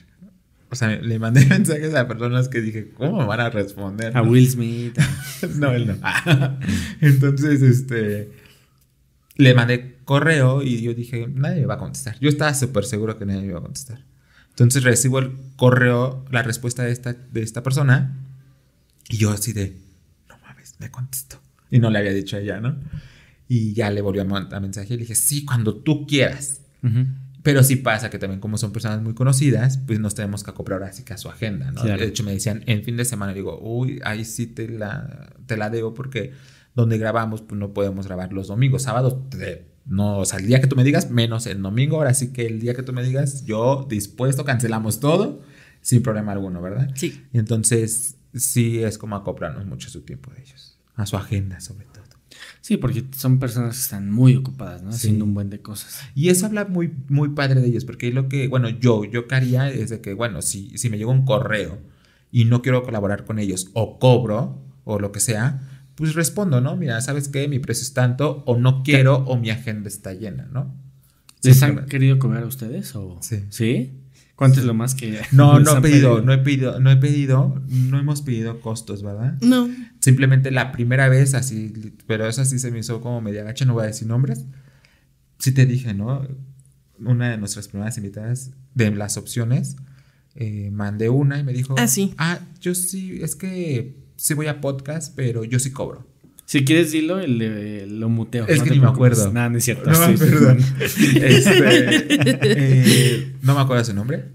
O sea, le mandé mensajes a personas que dije, ¿cómo me van a responder? A? Will Smith. a- No, él no. Entonces, este. Le mandé correo y yo dije, nadie me va a contestar. Yo estaba súper seguro que nadie me iba a contestar. Entonces recibo el correo, la respuesta de esta, de esta persona. Y yo así de, no mames, me contestó. Y no le había dicho a ella, ¿no? Y ya le volvió a mandar mensaje y le dije, sí, cuando tú quieras. Ujú. Pero sí pasa que también como son personas muy conocidas, pues nos tenemos que acoplar así que a su agenda, ¿no? Claro. De hecho me decían en fin de semana, digo, uy, ahí sí te la, te la debo porque donde grabamos pues no podemos grabar los domingos, sábados, no, o sea, el día que tú me digas, menos el domingo, ahora sí que el día que tú me digas, yo dispuesto, cancelamos todo sin problema alguno, ¿verdad? Sí. Entonces sí es como acoplarnos mucho a su tiempo de ellos, a su agenda sobre todo. Sí, porque son personas que están muy ocupadas, ¿no? Sí. Haciendo un buen de cosas. Y eso habla muy, muy padre de ellos, porque lo que, bueno, yo, yo que haría es de que, bueno, si, si me llega un correo y no quiero colaborar con ellos, o cobro, o lo que sea, pues respondo, ¿no? Mira, ¿sabes qué? Mi precio es tanto, o no quiero, o mi agenda está llena, ¿no? ¿Les han querido cobrar a ustedes o Sí. ¿Sí? ¿Cuánto es lo más que No, no he pedido, no he pedido, no he pedido, no hemos pedido costos, ¿verdad? No. Simplemente la primera vez así, pero esa sí se me hizo como media gacha, no voy a decir nombres. Sí te dije, ¿no? Una de nuestras primeras invitadas de las opciones, eh, mandé una y me dijo, Ah, sí. ah, yo sí, es que sí voy a podcast, pero yo sí cobro. Si quieres dilo, el, lo muteo. Es no que ni me acuerdo. Nada, no es cierto. No acuerdo. Este, eh, no me acuerdo su nombre.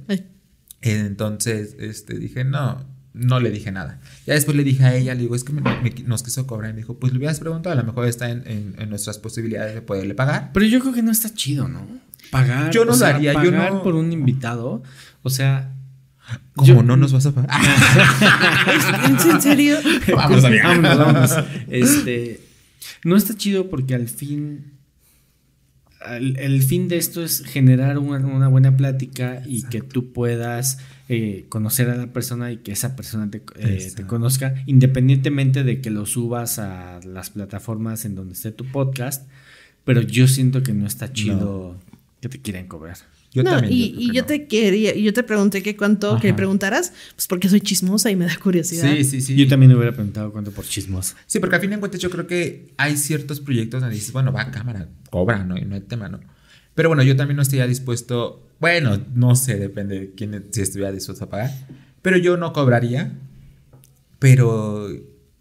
Entonces, este, dije, no, no le dije nada. Ya después le dije a ella, le digo, es que me- me- nos quiso cobrar. Y me dijo, pues le hubieras preguntado, a lo mejor está en, en- en nuestras posibilidades de poderle pagar. Pero yo creo que no está chido, ¿no? Pagar. Yo no o lo sea, haría, yo pagar no- por un invitado. O sea. ¿Cómo yo- no nos vas a pagar? ¿En serio? Vamos, amiga. Vámonos, vámonos. Este. No está chido porque al fin. El fin de esto es generar una, una buena plática y que tú puedas eh, conocer a la persona y que esa persona te, eh, te conozca, independientemente de que lo subas a las plataformas en donde esté tu podcast. Pero yo siento que no está chido que te quieran cobrar. Yo no, también. y, creo y que yo no. te quería, y yo te pregunté que cuánto que Ajá. preguntaras, pues porque soy chismosa y me da curiosidad. Sí, sí, sí. Yo también hubiera preguntado cuánto por chismoso. Sí, porque a fin de cuentas yo creo que hay ciertos proyectos donde dices, bueno, va a cámara, cobra, ¿no? Y no hay tema, ¿no? Pero bueno, yo también no estaría dispuesto, bueno, no sé, depende de quién si estuviera dispuesto a pagar, pero yo no cobraría, pero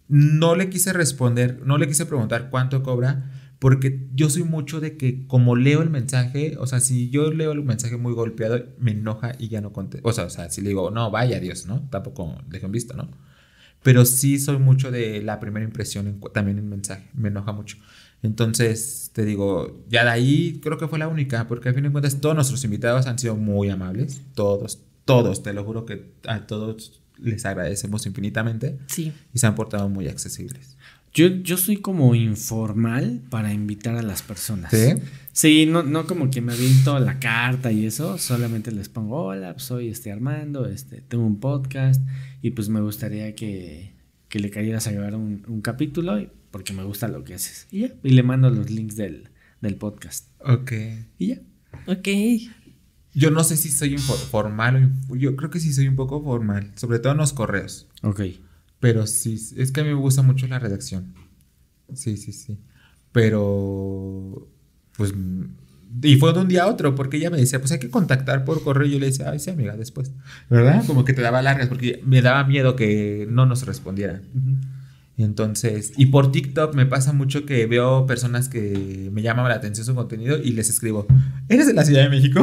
no le quise responder, no le quise preguntar cuánto cobra, porque yo soy mucho de que como leo el mensaje, o sea, si yo leo el mensaje muy golpeado, me enoja y ya no contesto. O sea, o sea, si le digo, no, vaya Dios, ¿no? Tampoco dejen visto, ¿no? Pero sí soy mucho de la primera impresión también en mensaje, me enoja mucho. Entonces, te digo, ya de ahí creo que fue la única, porque al fin de cuentas todos nuestros invitados han sido muy amables, todos, todos, te lo juro que a todos les agradecemos infinitamente. Sí. Y se han portado muy accesibles. Yo, yo soy como informal para invitar a las personas. ¿Sí? Sí, no, no como que me aviento la carta y eso, solamente les pongo, hola, pues soy este Armando, este, tengo un podcast y pues me gustaría que, que le cayeras a grabar un, un capítulo porque me gusta lo que haces. Y ya, y le mando los links del, del podcast. Ok. Y ya. Ok. Yo no sé si soy formal o yo creo que sí soy un poco formal, sobre todo en los correos. Ok. Pero sí, es que a mí me gusta mucho la redacción. Sí, sí, sí. Pero, pues, y fue de un día a otro, porque ella me decía, pues hay que contactar por correo. Y yo le decía, ay, sí, amiga, después. ¿Verdad? Como que te daba largas, porque me daba miedo que no nos respondieran. Entonces, y por TikTok me pasa mucho que veo personas que me llaman la atención su contenido y les escribo, ¿eres de la Ciudad de México?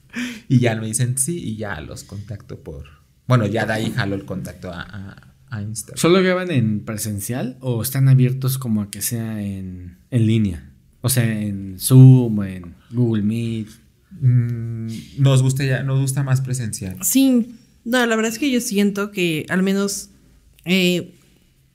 y ya me dicen sí y ya los contacto por... Bueno, ya de ahí jalo el contacto a, a, Instagram. ¿Solo graban en presencial o están abiertos como a que sea en, en línea? O sea, en Zoom, o en Google Meet. Mm, nos gusta ya, nos gusta más presencial. Sí, no, la verdad es que yo siento que al menos eh,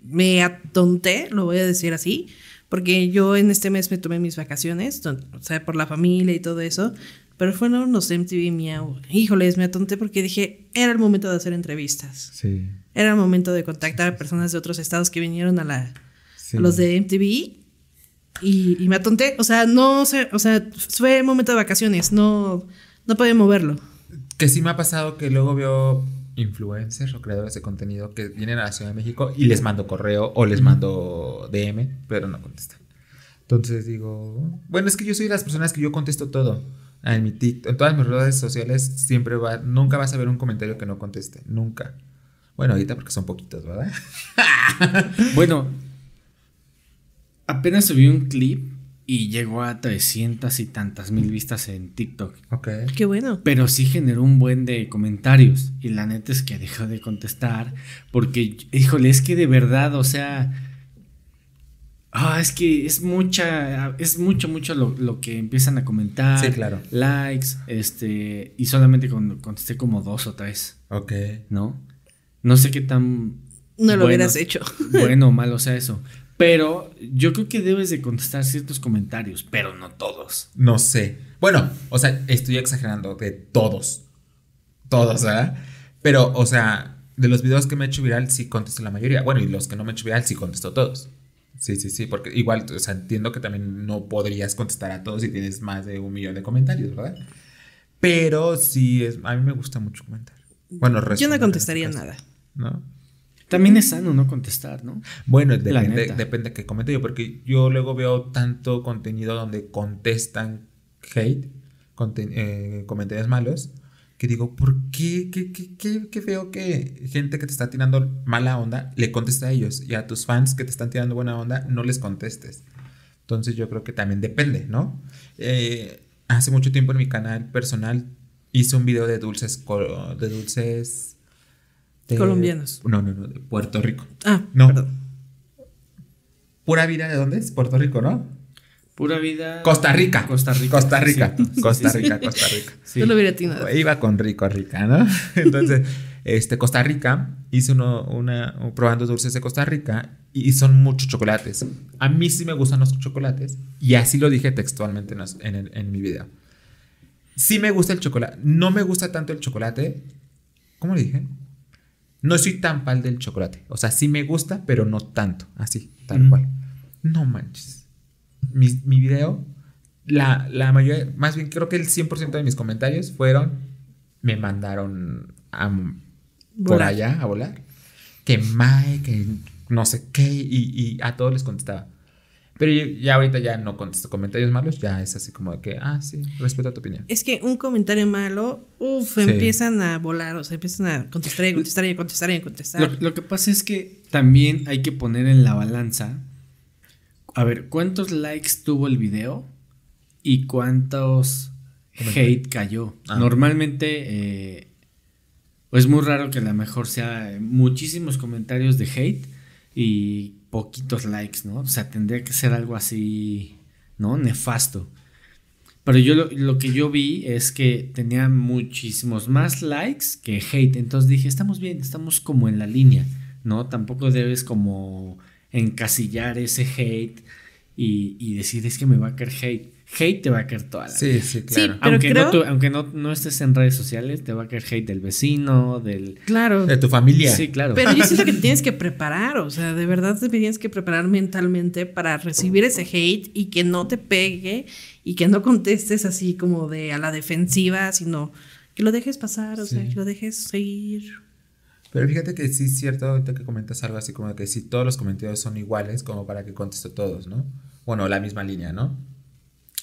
me atonté, lo voy a decir así, porque yo en este mes me tomé mis vacaciones, o sea, por la familia y todo eso, pero fueron los MTV Miau. Híjoles, me atonté porque dije, era el momento de hacer entrevistas. Sí. Era el momento de contactar a personas de otros estados que vinieron a la los de MTV y, me atonté, o sea, no sé, o sea, fue momento de vacaciones, no no podía moverlo. Que sí me ha pasado que luego veo influencers o creadores de contenido que vienen a la Ciudad de México y les mando correo o les mando DM, pero no contestan. Entonces digo, bueno, es que yo soy de las personas que yo contesto todo. En mi TikTok, en todas mis redes sociales siempre va, nunca vas a ver un comentario que no conteste, nunca. Bueno, ahorita porque son poquitos, ¿verdad? bueno, apenas subí un clip y llegó a 300 y tantas mil vistas en TikTok. Ok. Qué bueno. Pero sí generó un buen de comentarios. Y la neta es que dejó de contestar. Porque, híjole, es que de verdad, o sea. Ah, es que es mucha. Es mucho, mucho lo, que empiezan a comentar. Sí, claro. Likes. Este. Y solamente contesté como dos o tres. Ok. ¿No? No sé qué tan. No lo hubieras hecho. Bueno o malo sea eso. Pero yo creo que debes de contestar ciertos comentarios, pero no todos. No sé. Bueno, o sea, estoy exagerando de todos. Todos, ¿verdad? Pero, o sea, de los videos que me he hecho viral sí contesto la mayoría. Bueno, y los que no me he hecho viral sí contesto todos. Sí, sí, sí, porque igual, o sea, entiendo que también no podrías contestar a todos si tienes más de un millón de comentarios, ¿verdad? Pero sí, es, a mí me gusta mucho comentar. Bueno, Yo no contestaría nada. ¿No? También es sano no contestar, ¿no? Bueno, depende, depende de qué comente yo, porque yo luego veo tanto contenido donde contestan hate, eh, comentarios malos, que digo, ¿por qué? ¿Qué, qué, qué, qué feo que gente que te está tirando mala onda le contesta a ellos y a tus fans que te están tirando buena onda no les contestes? Entonces yo creo que también depende, ¿no? Eh, hace mucho tiempo en mi canal personal hice un video de dulces, de dulces Colombianos. No, no, no, de Puerto Rico. Ah, no. Perdón. Pura vida de dónde es? Puerto Rico, ¿no? Pura vida. Costa Rica. Costa Rica. Costa Rica. Costa Rica, Costa Rica. Yo lo hubiera atinado. Iba con rico rica, ¿no? Entonces, este, Costa Rica, hice uno, una, probando dulces de Costa Rica y son muchos chocolates. A mí sí me gustan los chocolates y así lo dije textualmente en, en, en mi video. Sí me gusta el chocolate. No me gusta tanto el chocolate. ¿Cómo le dije? No soy tan pal del chocolate. O sea, sí me gusta, pero no tanto. Así, tal cual. No manches. Mi, mi video, la, la, mayoría, más bien creo que el 100% de mis comentarios fueron, me mandaron a, por allá a volar. Que Mike, que no sé qué, y, y a todos les contestaba. Pero ya ahorita ya no contesto comentarios malos, ya es así como de que, ah, sí, respeto tu opinión. Es que un comentario malo, uff, Sí. empiezan a volar, o sea, empiezan a contestar y a contestar y a contestar y a contestar. Lo, lo que pasa es que también hay que poner en la balanza. A ver, ¿cuántos likes tuvo el video? Y cuántos hate cayó. Ah. Normalmente eh, es muy raro que a lo mejor sea muchísimos comentarios de hate y poquitos likes, ¿no? O sea, tendría que ser algo así, ¿no? Nefasto. Pero yo lo, lo que yo vi es que tenía muchísimos más likes que hate. Entonces dije, estamos bien, estamos como en la línea, ¿no? Tampoco debes como encasillar ese hate y, y decir, es que me va a caer hate. Hate te va a caer toda la Sí, vida. sí, claro. Pero aunque creo- no, tu- aunque no, no estés en redes sociales, te va a caer hate del vecino, del... Claro. De tu familia. Sí, claro. Pero yo siento que te tienes que preparar, o sea, de verdad te tienes que preparar mentalmente para recibir ese hate y que no te pegue y que no contestes así como de a la defensiva, sino que lo dejes pasar, o sea, Sí. que lo dejes seguir. Pero fíjate que sí es cierto ahorita que comentas algo así como que si todos los comentarios son iguales, como para que contesto todos, ¿no? Bueno, la misma línea, ¿no?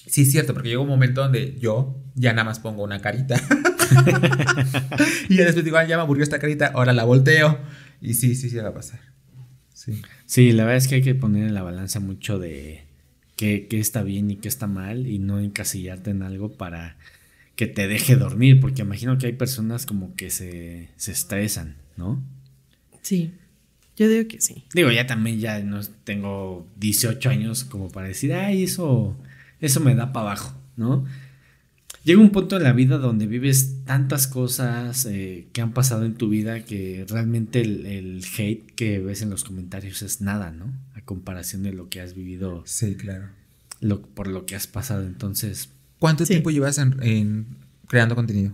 Sí es cierto, porque llega un momento donde yo ya nada más pongo una carita. y después digo, "Ah, ya me aburrió esta carita, ahora la volteo. Y sí, sí, sí va a pasar. Sí. Sí, la verdad es que hay que poner en la balanza mucho de qué, qué está bien y qué está mal y no encasillarte en algo para que te deje dormir, porque imagino que hay personas como que se, se estresan, ¿no? Sí, yo digo que sí. Digo, ya también ya no tengo 18 años como para decir, ay, eso, eso me da para abajo, ¿no? Llega un punto en la vida donde vives tantas cosas eh, que han pasado en tu vida que realmente el, el hate que ves en los comentarios es nada, ¿no? A comparación de lo que has vivido, Sí, claro. lo, por lo que has pasado. Entonces, ¿Cuánto Sí. tiempo llevas en, en creando contenido?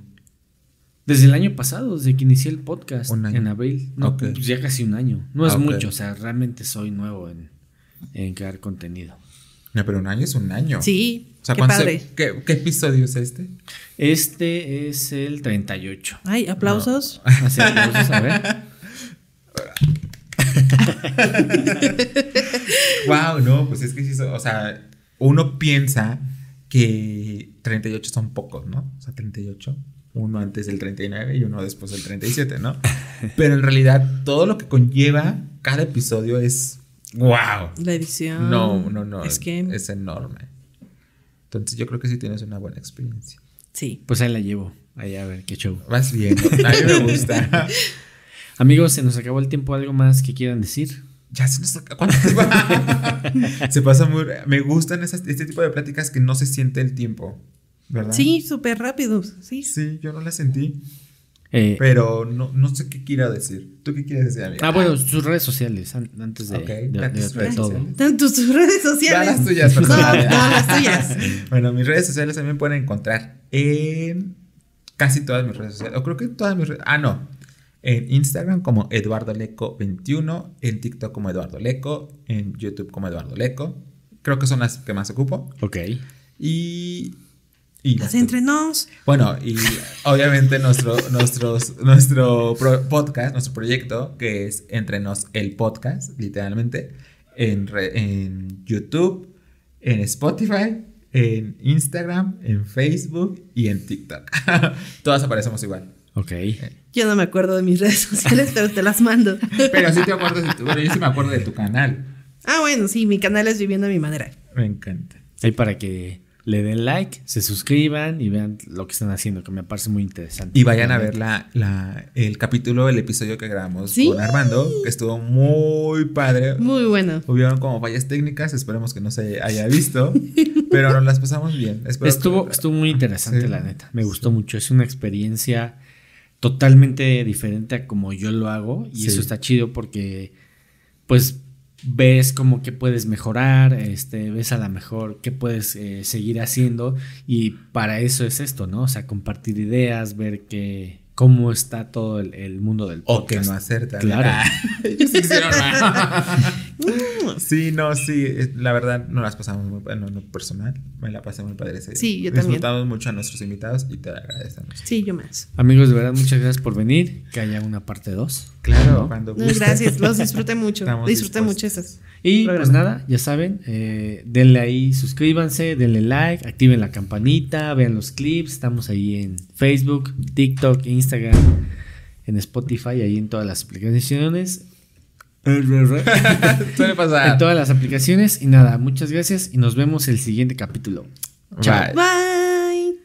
Desde el año pasado, desde que inicié el podcast Un año. en abril, no, Ok. pues ya casi un año. No es Ah, mucho, o sea, realmente soy nuevo en, en crear contenido. No, pero un año es un año. Sí, O sea, qué ¿cuántos- padre. ¿qué, qué episodio es este? Este es el 38. Ay, aplausos. Así aplausos, a ver. Wow, no, pues es que sí, o sea, uno piensa que 38 son pocos, ¿no? O sea, 38, uno antes del 39 y uno después del 37, ¿no? Pero en realidad todo lo que conlleva cada episodio es wow. La edición. No, no, no, Es que es enorme. Entonces yo creo que sí tienes una buena experiencia. sí. Pues ahí la llevo. Ahí a ver qué show. Vas bien, a mí me gusta. Amigos, se nos acabó el tiempo. ¿Algo más que quieran decir? Ya se nos acaba- ¿cuánto tiempo? se pasa muy me gustan esas- este tipo de pláticas que no se siente el tiempo, ¿verdad? Sí, súper rápido. Sí. Sí, yo no la sentí, Eh, pero no, no sé qué quiero decir. ¿Tú qué quieres decir, amiga? ah, bueno, sus redes sociales, an- antes de, Ok, de- de- redes todo. sociales. Tanto redes Ya sociales. las tuyas, No, perdón. no, las tuyas. bueno, mis redes sociales también pueden encontrar en casi todas mis redes sociales. O creo que todas mis redes. Ah, no. En Instagram como Eduardo Leco 21, en TikTok como Eduardo Leco, en YouTube como Eduardo Leco. Creo que son las que más ocupo. Ok. Y. y Las basta. entre nos. Bueno, y obviamente nuestro, nuestros, nuestro pro- podcast, nuestro proyecto, que es Entre Nos el Podcast, literalmente, en, re- en YouTube, en Spotify, en Instagram, en Facebook y en TikTok. Todas aparecemos igual. Ok. Yo no me acuerdo de mis redes sociales, pero te las mando. Pero sí te acuerdas de tu, bueno, yo sí me acuerdo de tu canal. Ah, bueno, sí, mi canal es Viviendo a mi manera. Me encanta. Ahí para que le den like, se suscriban y vean lo que están haciendo, que me parece muy interesante. Y vayan a ver la, la- el capítulo, el episodio que grabamos Sí. con Armando, que estuvo muy padre. Muy bueno. Hubieron como fallas técnicas, esperemos que no se haya visto, pero nos las pasamos bien. Espero Estuvo, que- estuvo muy interesante, Sí. la neta. Me gustó mucho. Es una experiencia totalmente diferente a como yo lo hago. Y Sí. eso está chido porque, pues, ves como que puedes mejorar, este, ves a la mejor qué puedes eh, seguir haciendo. Y para eso es esto, ¿no? O sea, compartir ideas, ver que cómo está todo el, el mundo del O que podcast. no hacer también. Claro. Ellos hicieron Sí, no, sí, la verdad no las pasamos muy bueno, en lo personal, me la pasé muy padre ese día. Sí, yo también. Disfrutamos mucho a nuestros invitados y te agradecemos. Sí, yo más. Amigos, de verdad, muchas gracias por venir. Que haya una parte 2. Claro, cuando No, gracias, los disfruté mucho. Estamos disfruté mucho esas. Y Programa. pues nada, ya saben, eh, denle ahí, suscríbanse, denle like, activen la campanita, vean los clips. Estamos ahí en Facebook, TikTok, Instagram, en Spotify, ahí en todas las aplicaciones. En todas las aplicaciones. Y nada, muchas gracias y nos vemos el siguiente capítulo. Chao. Bye.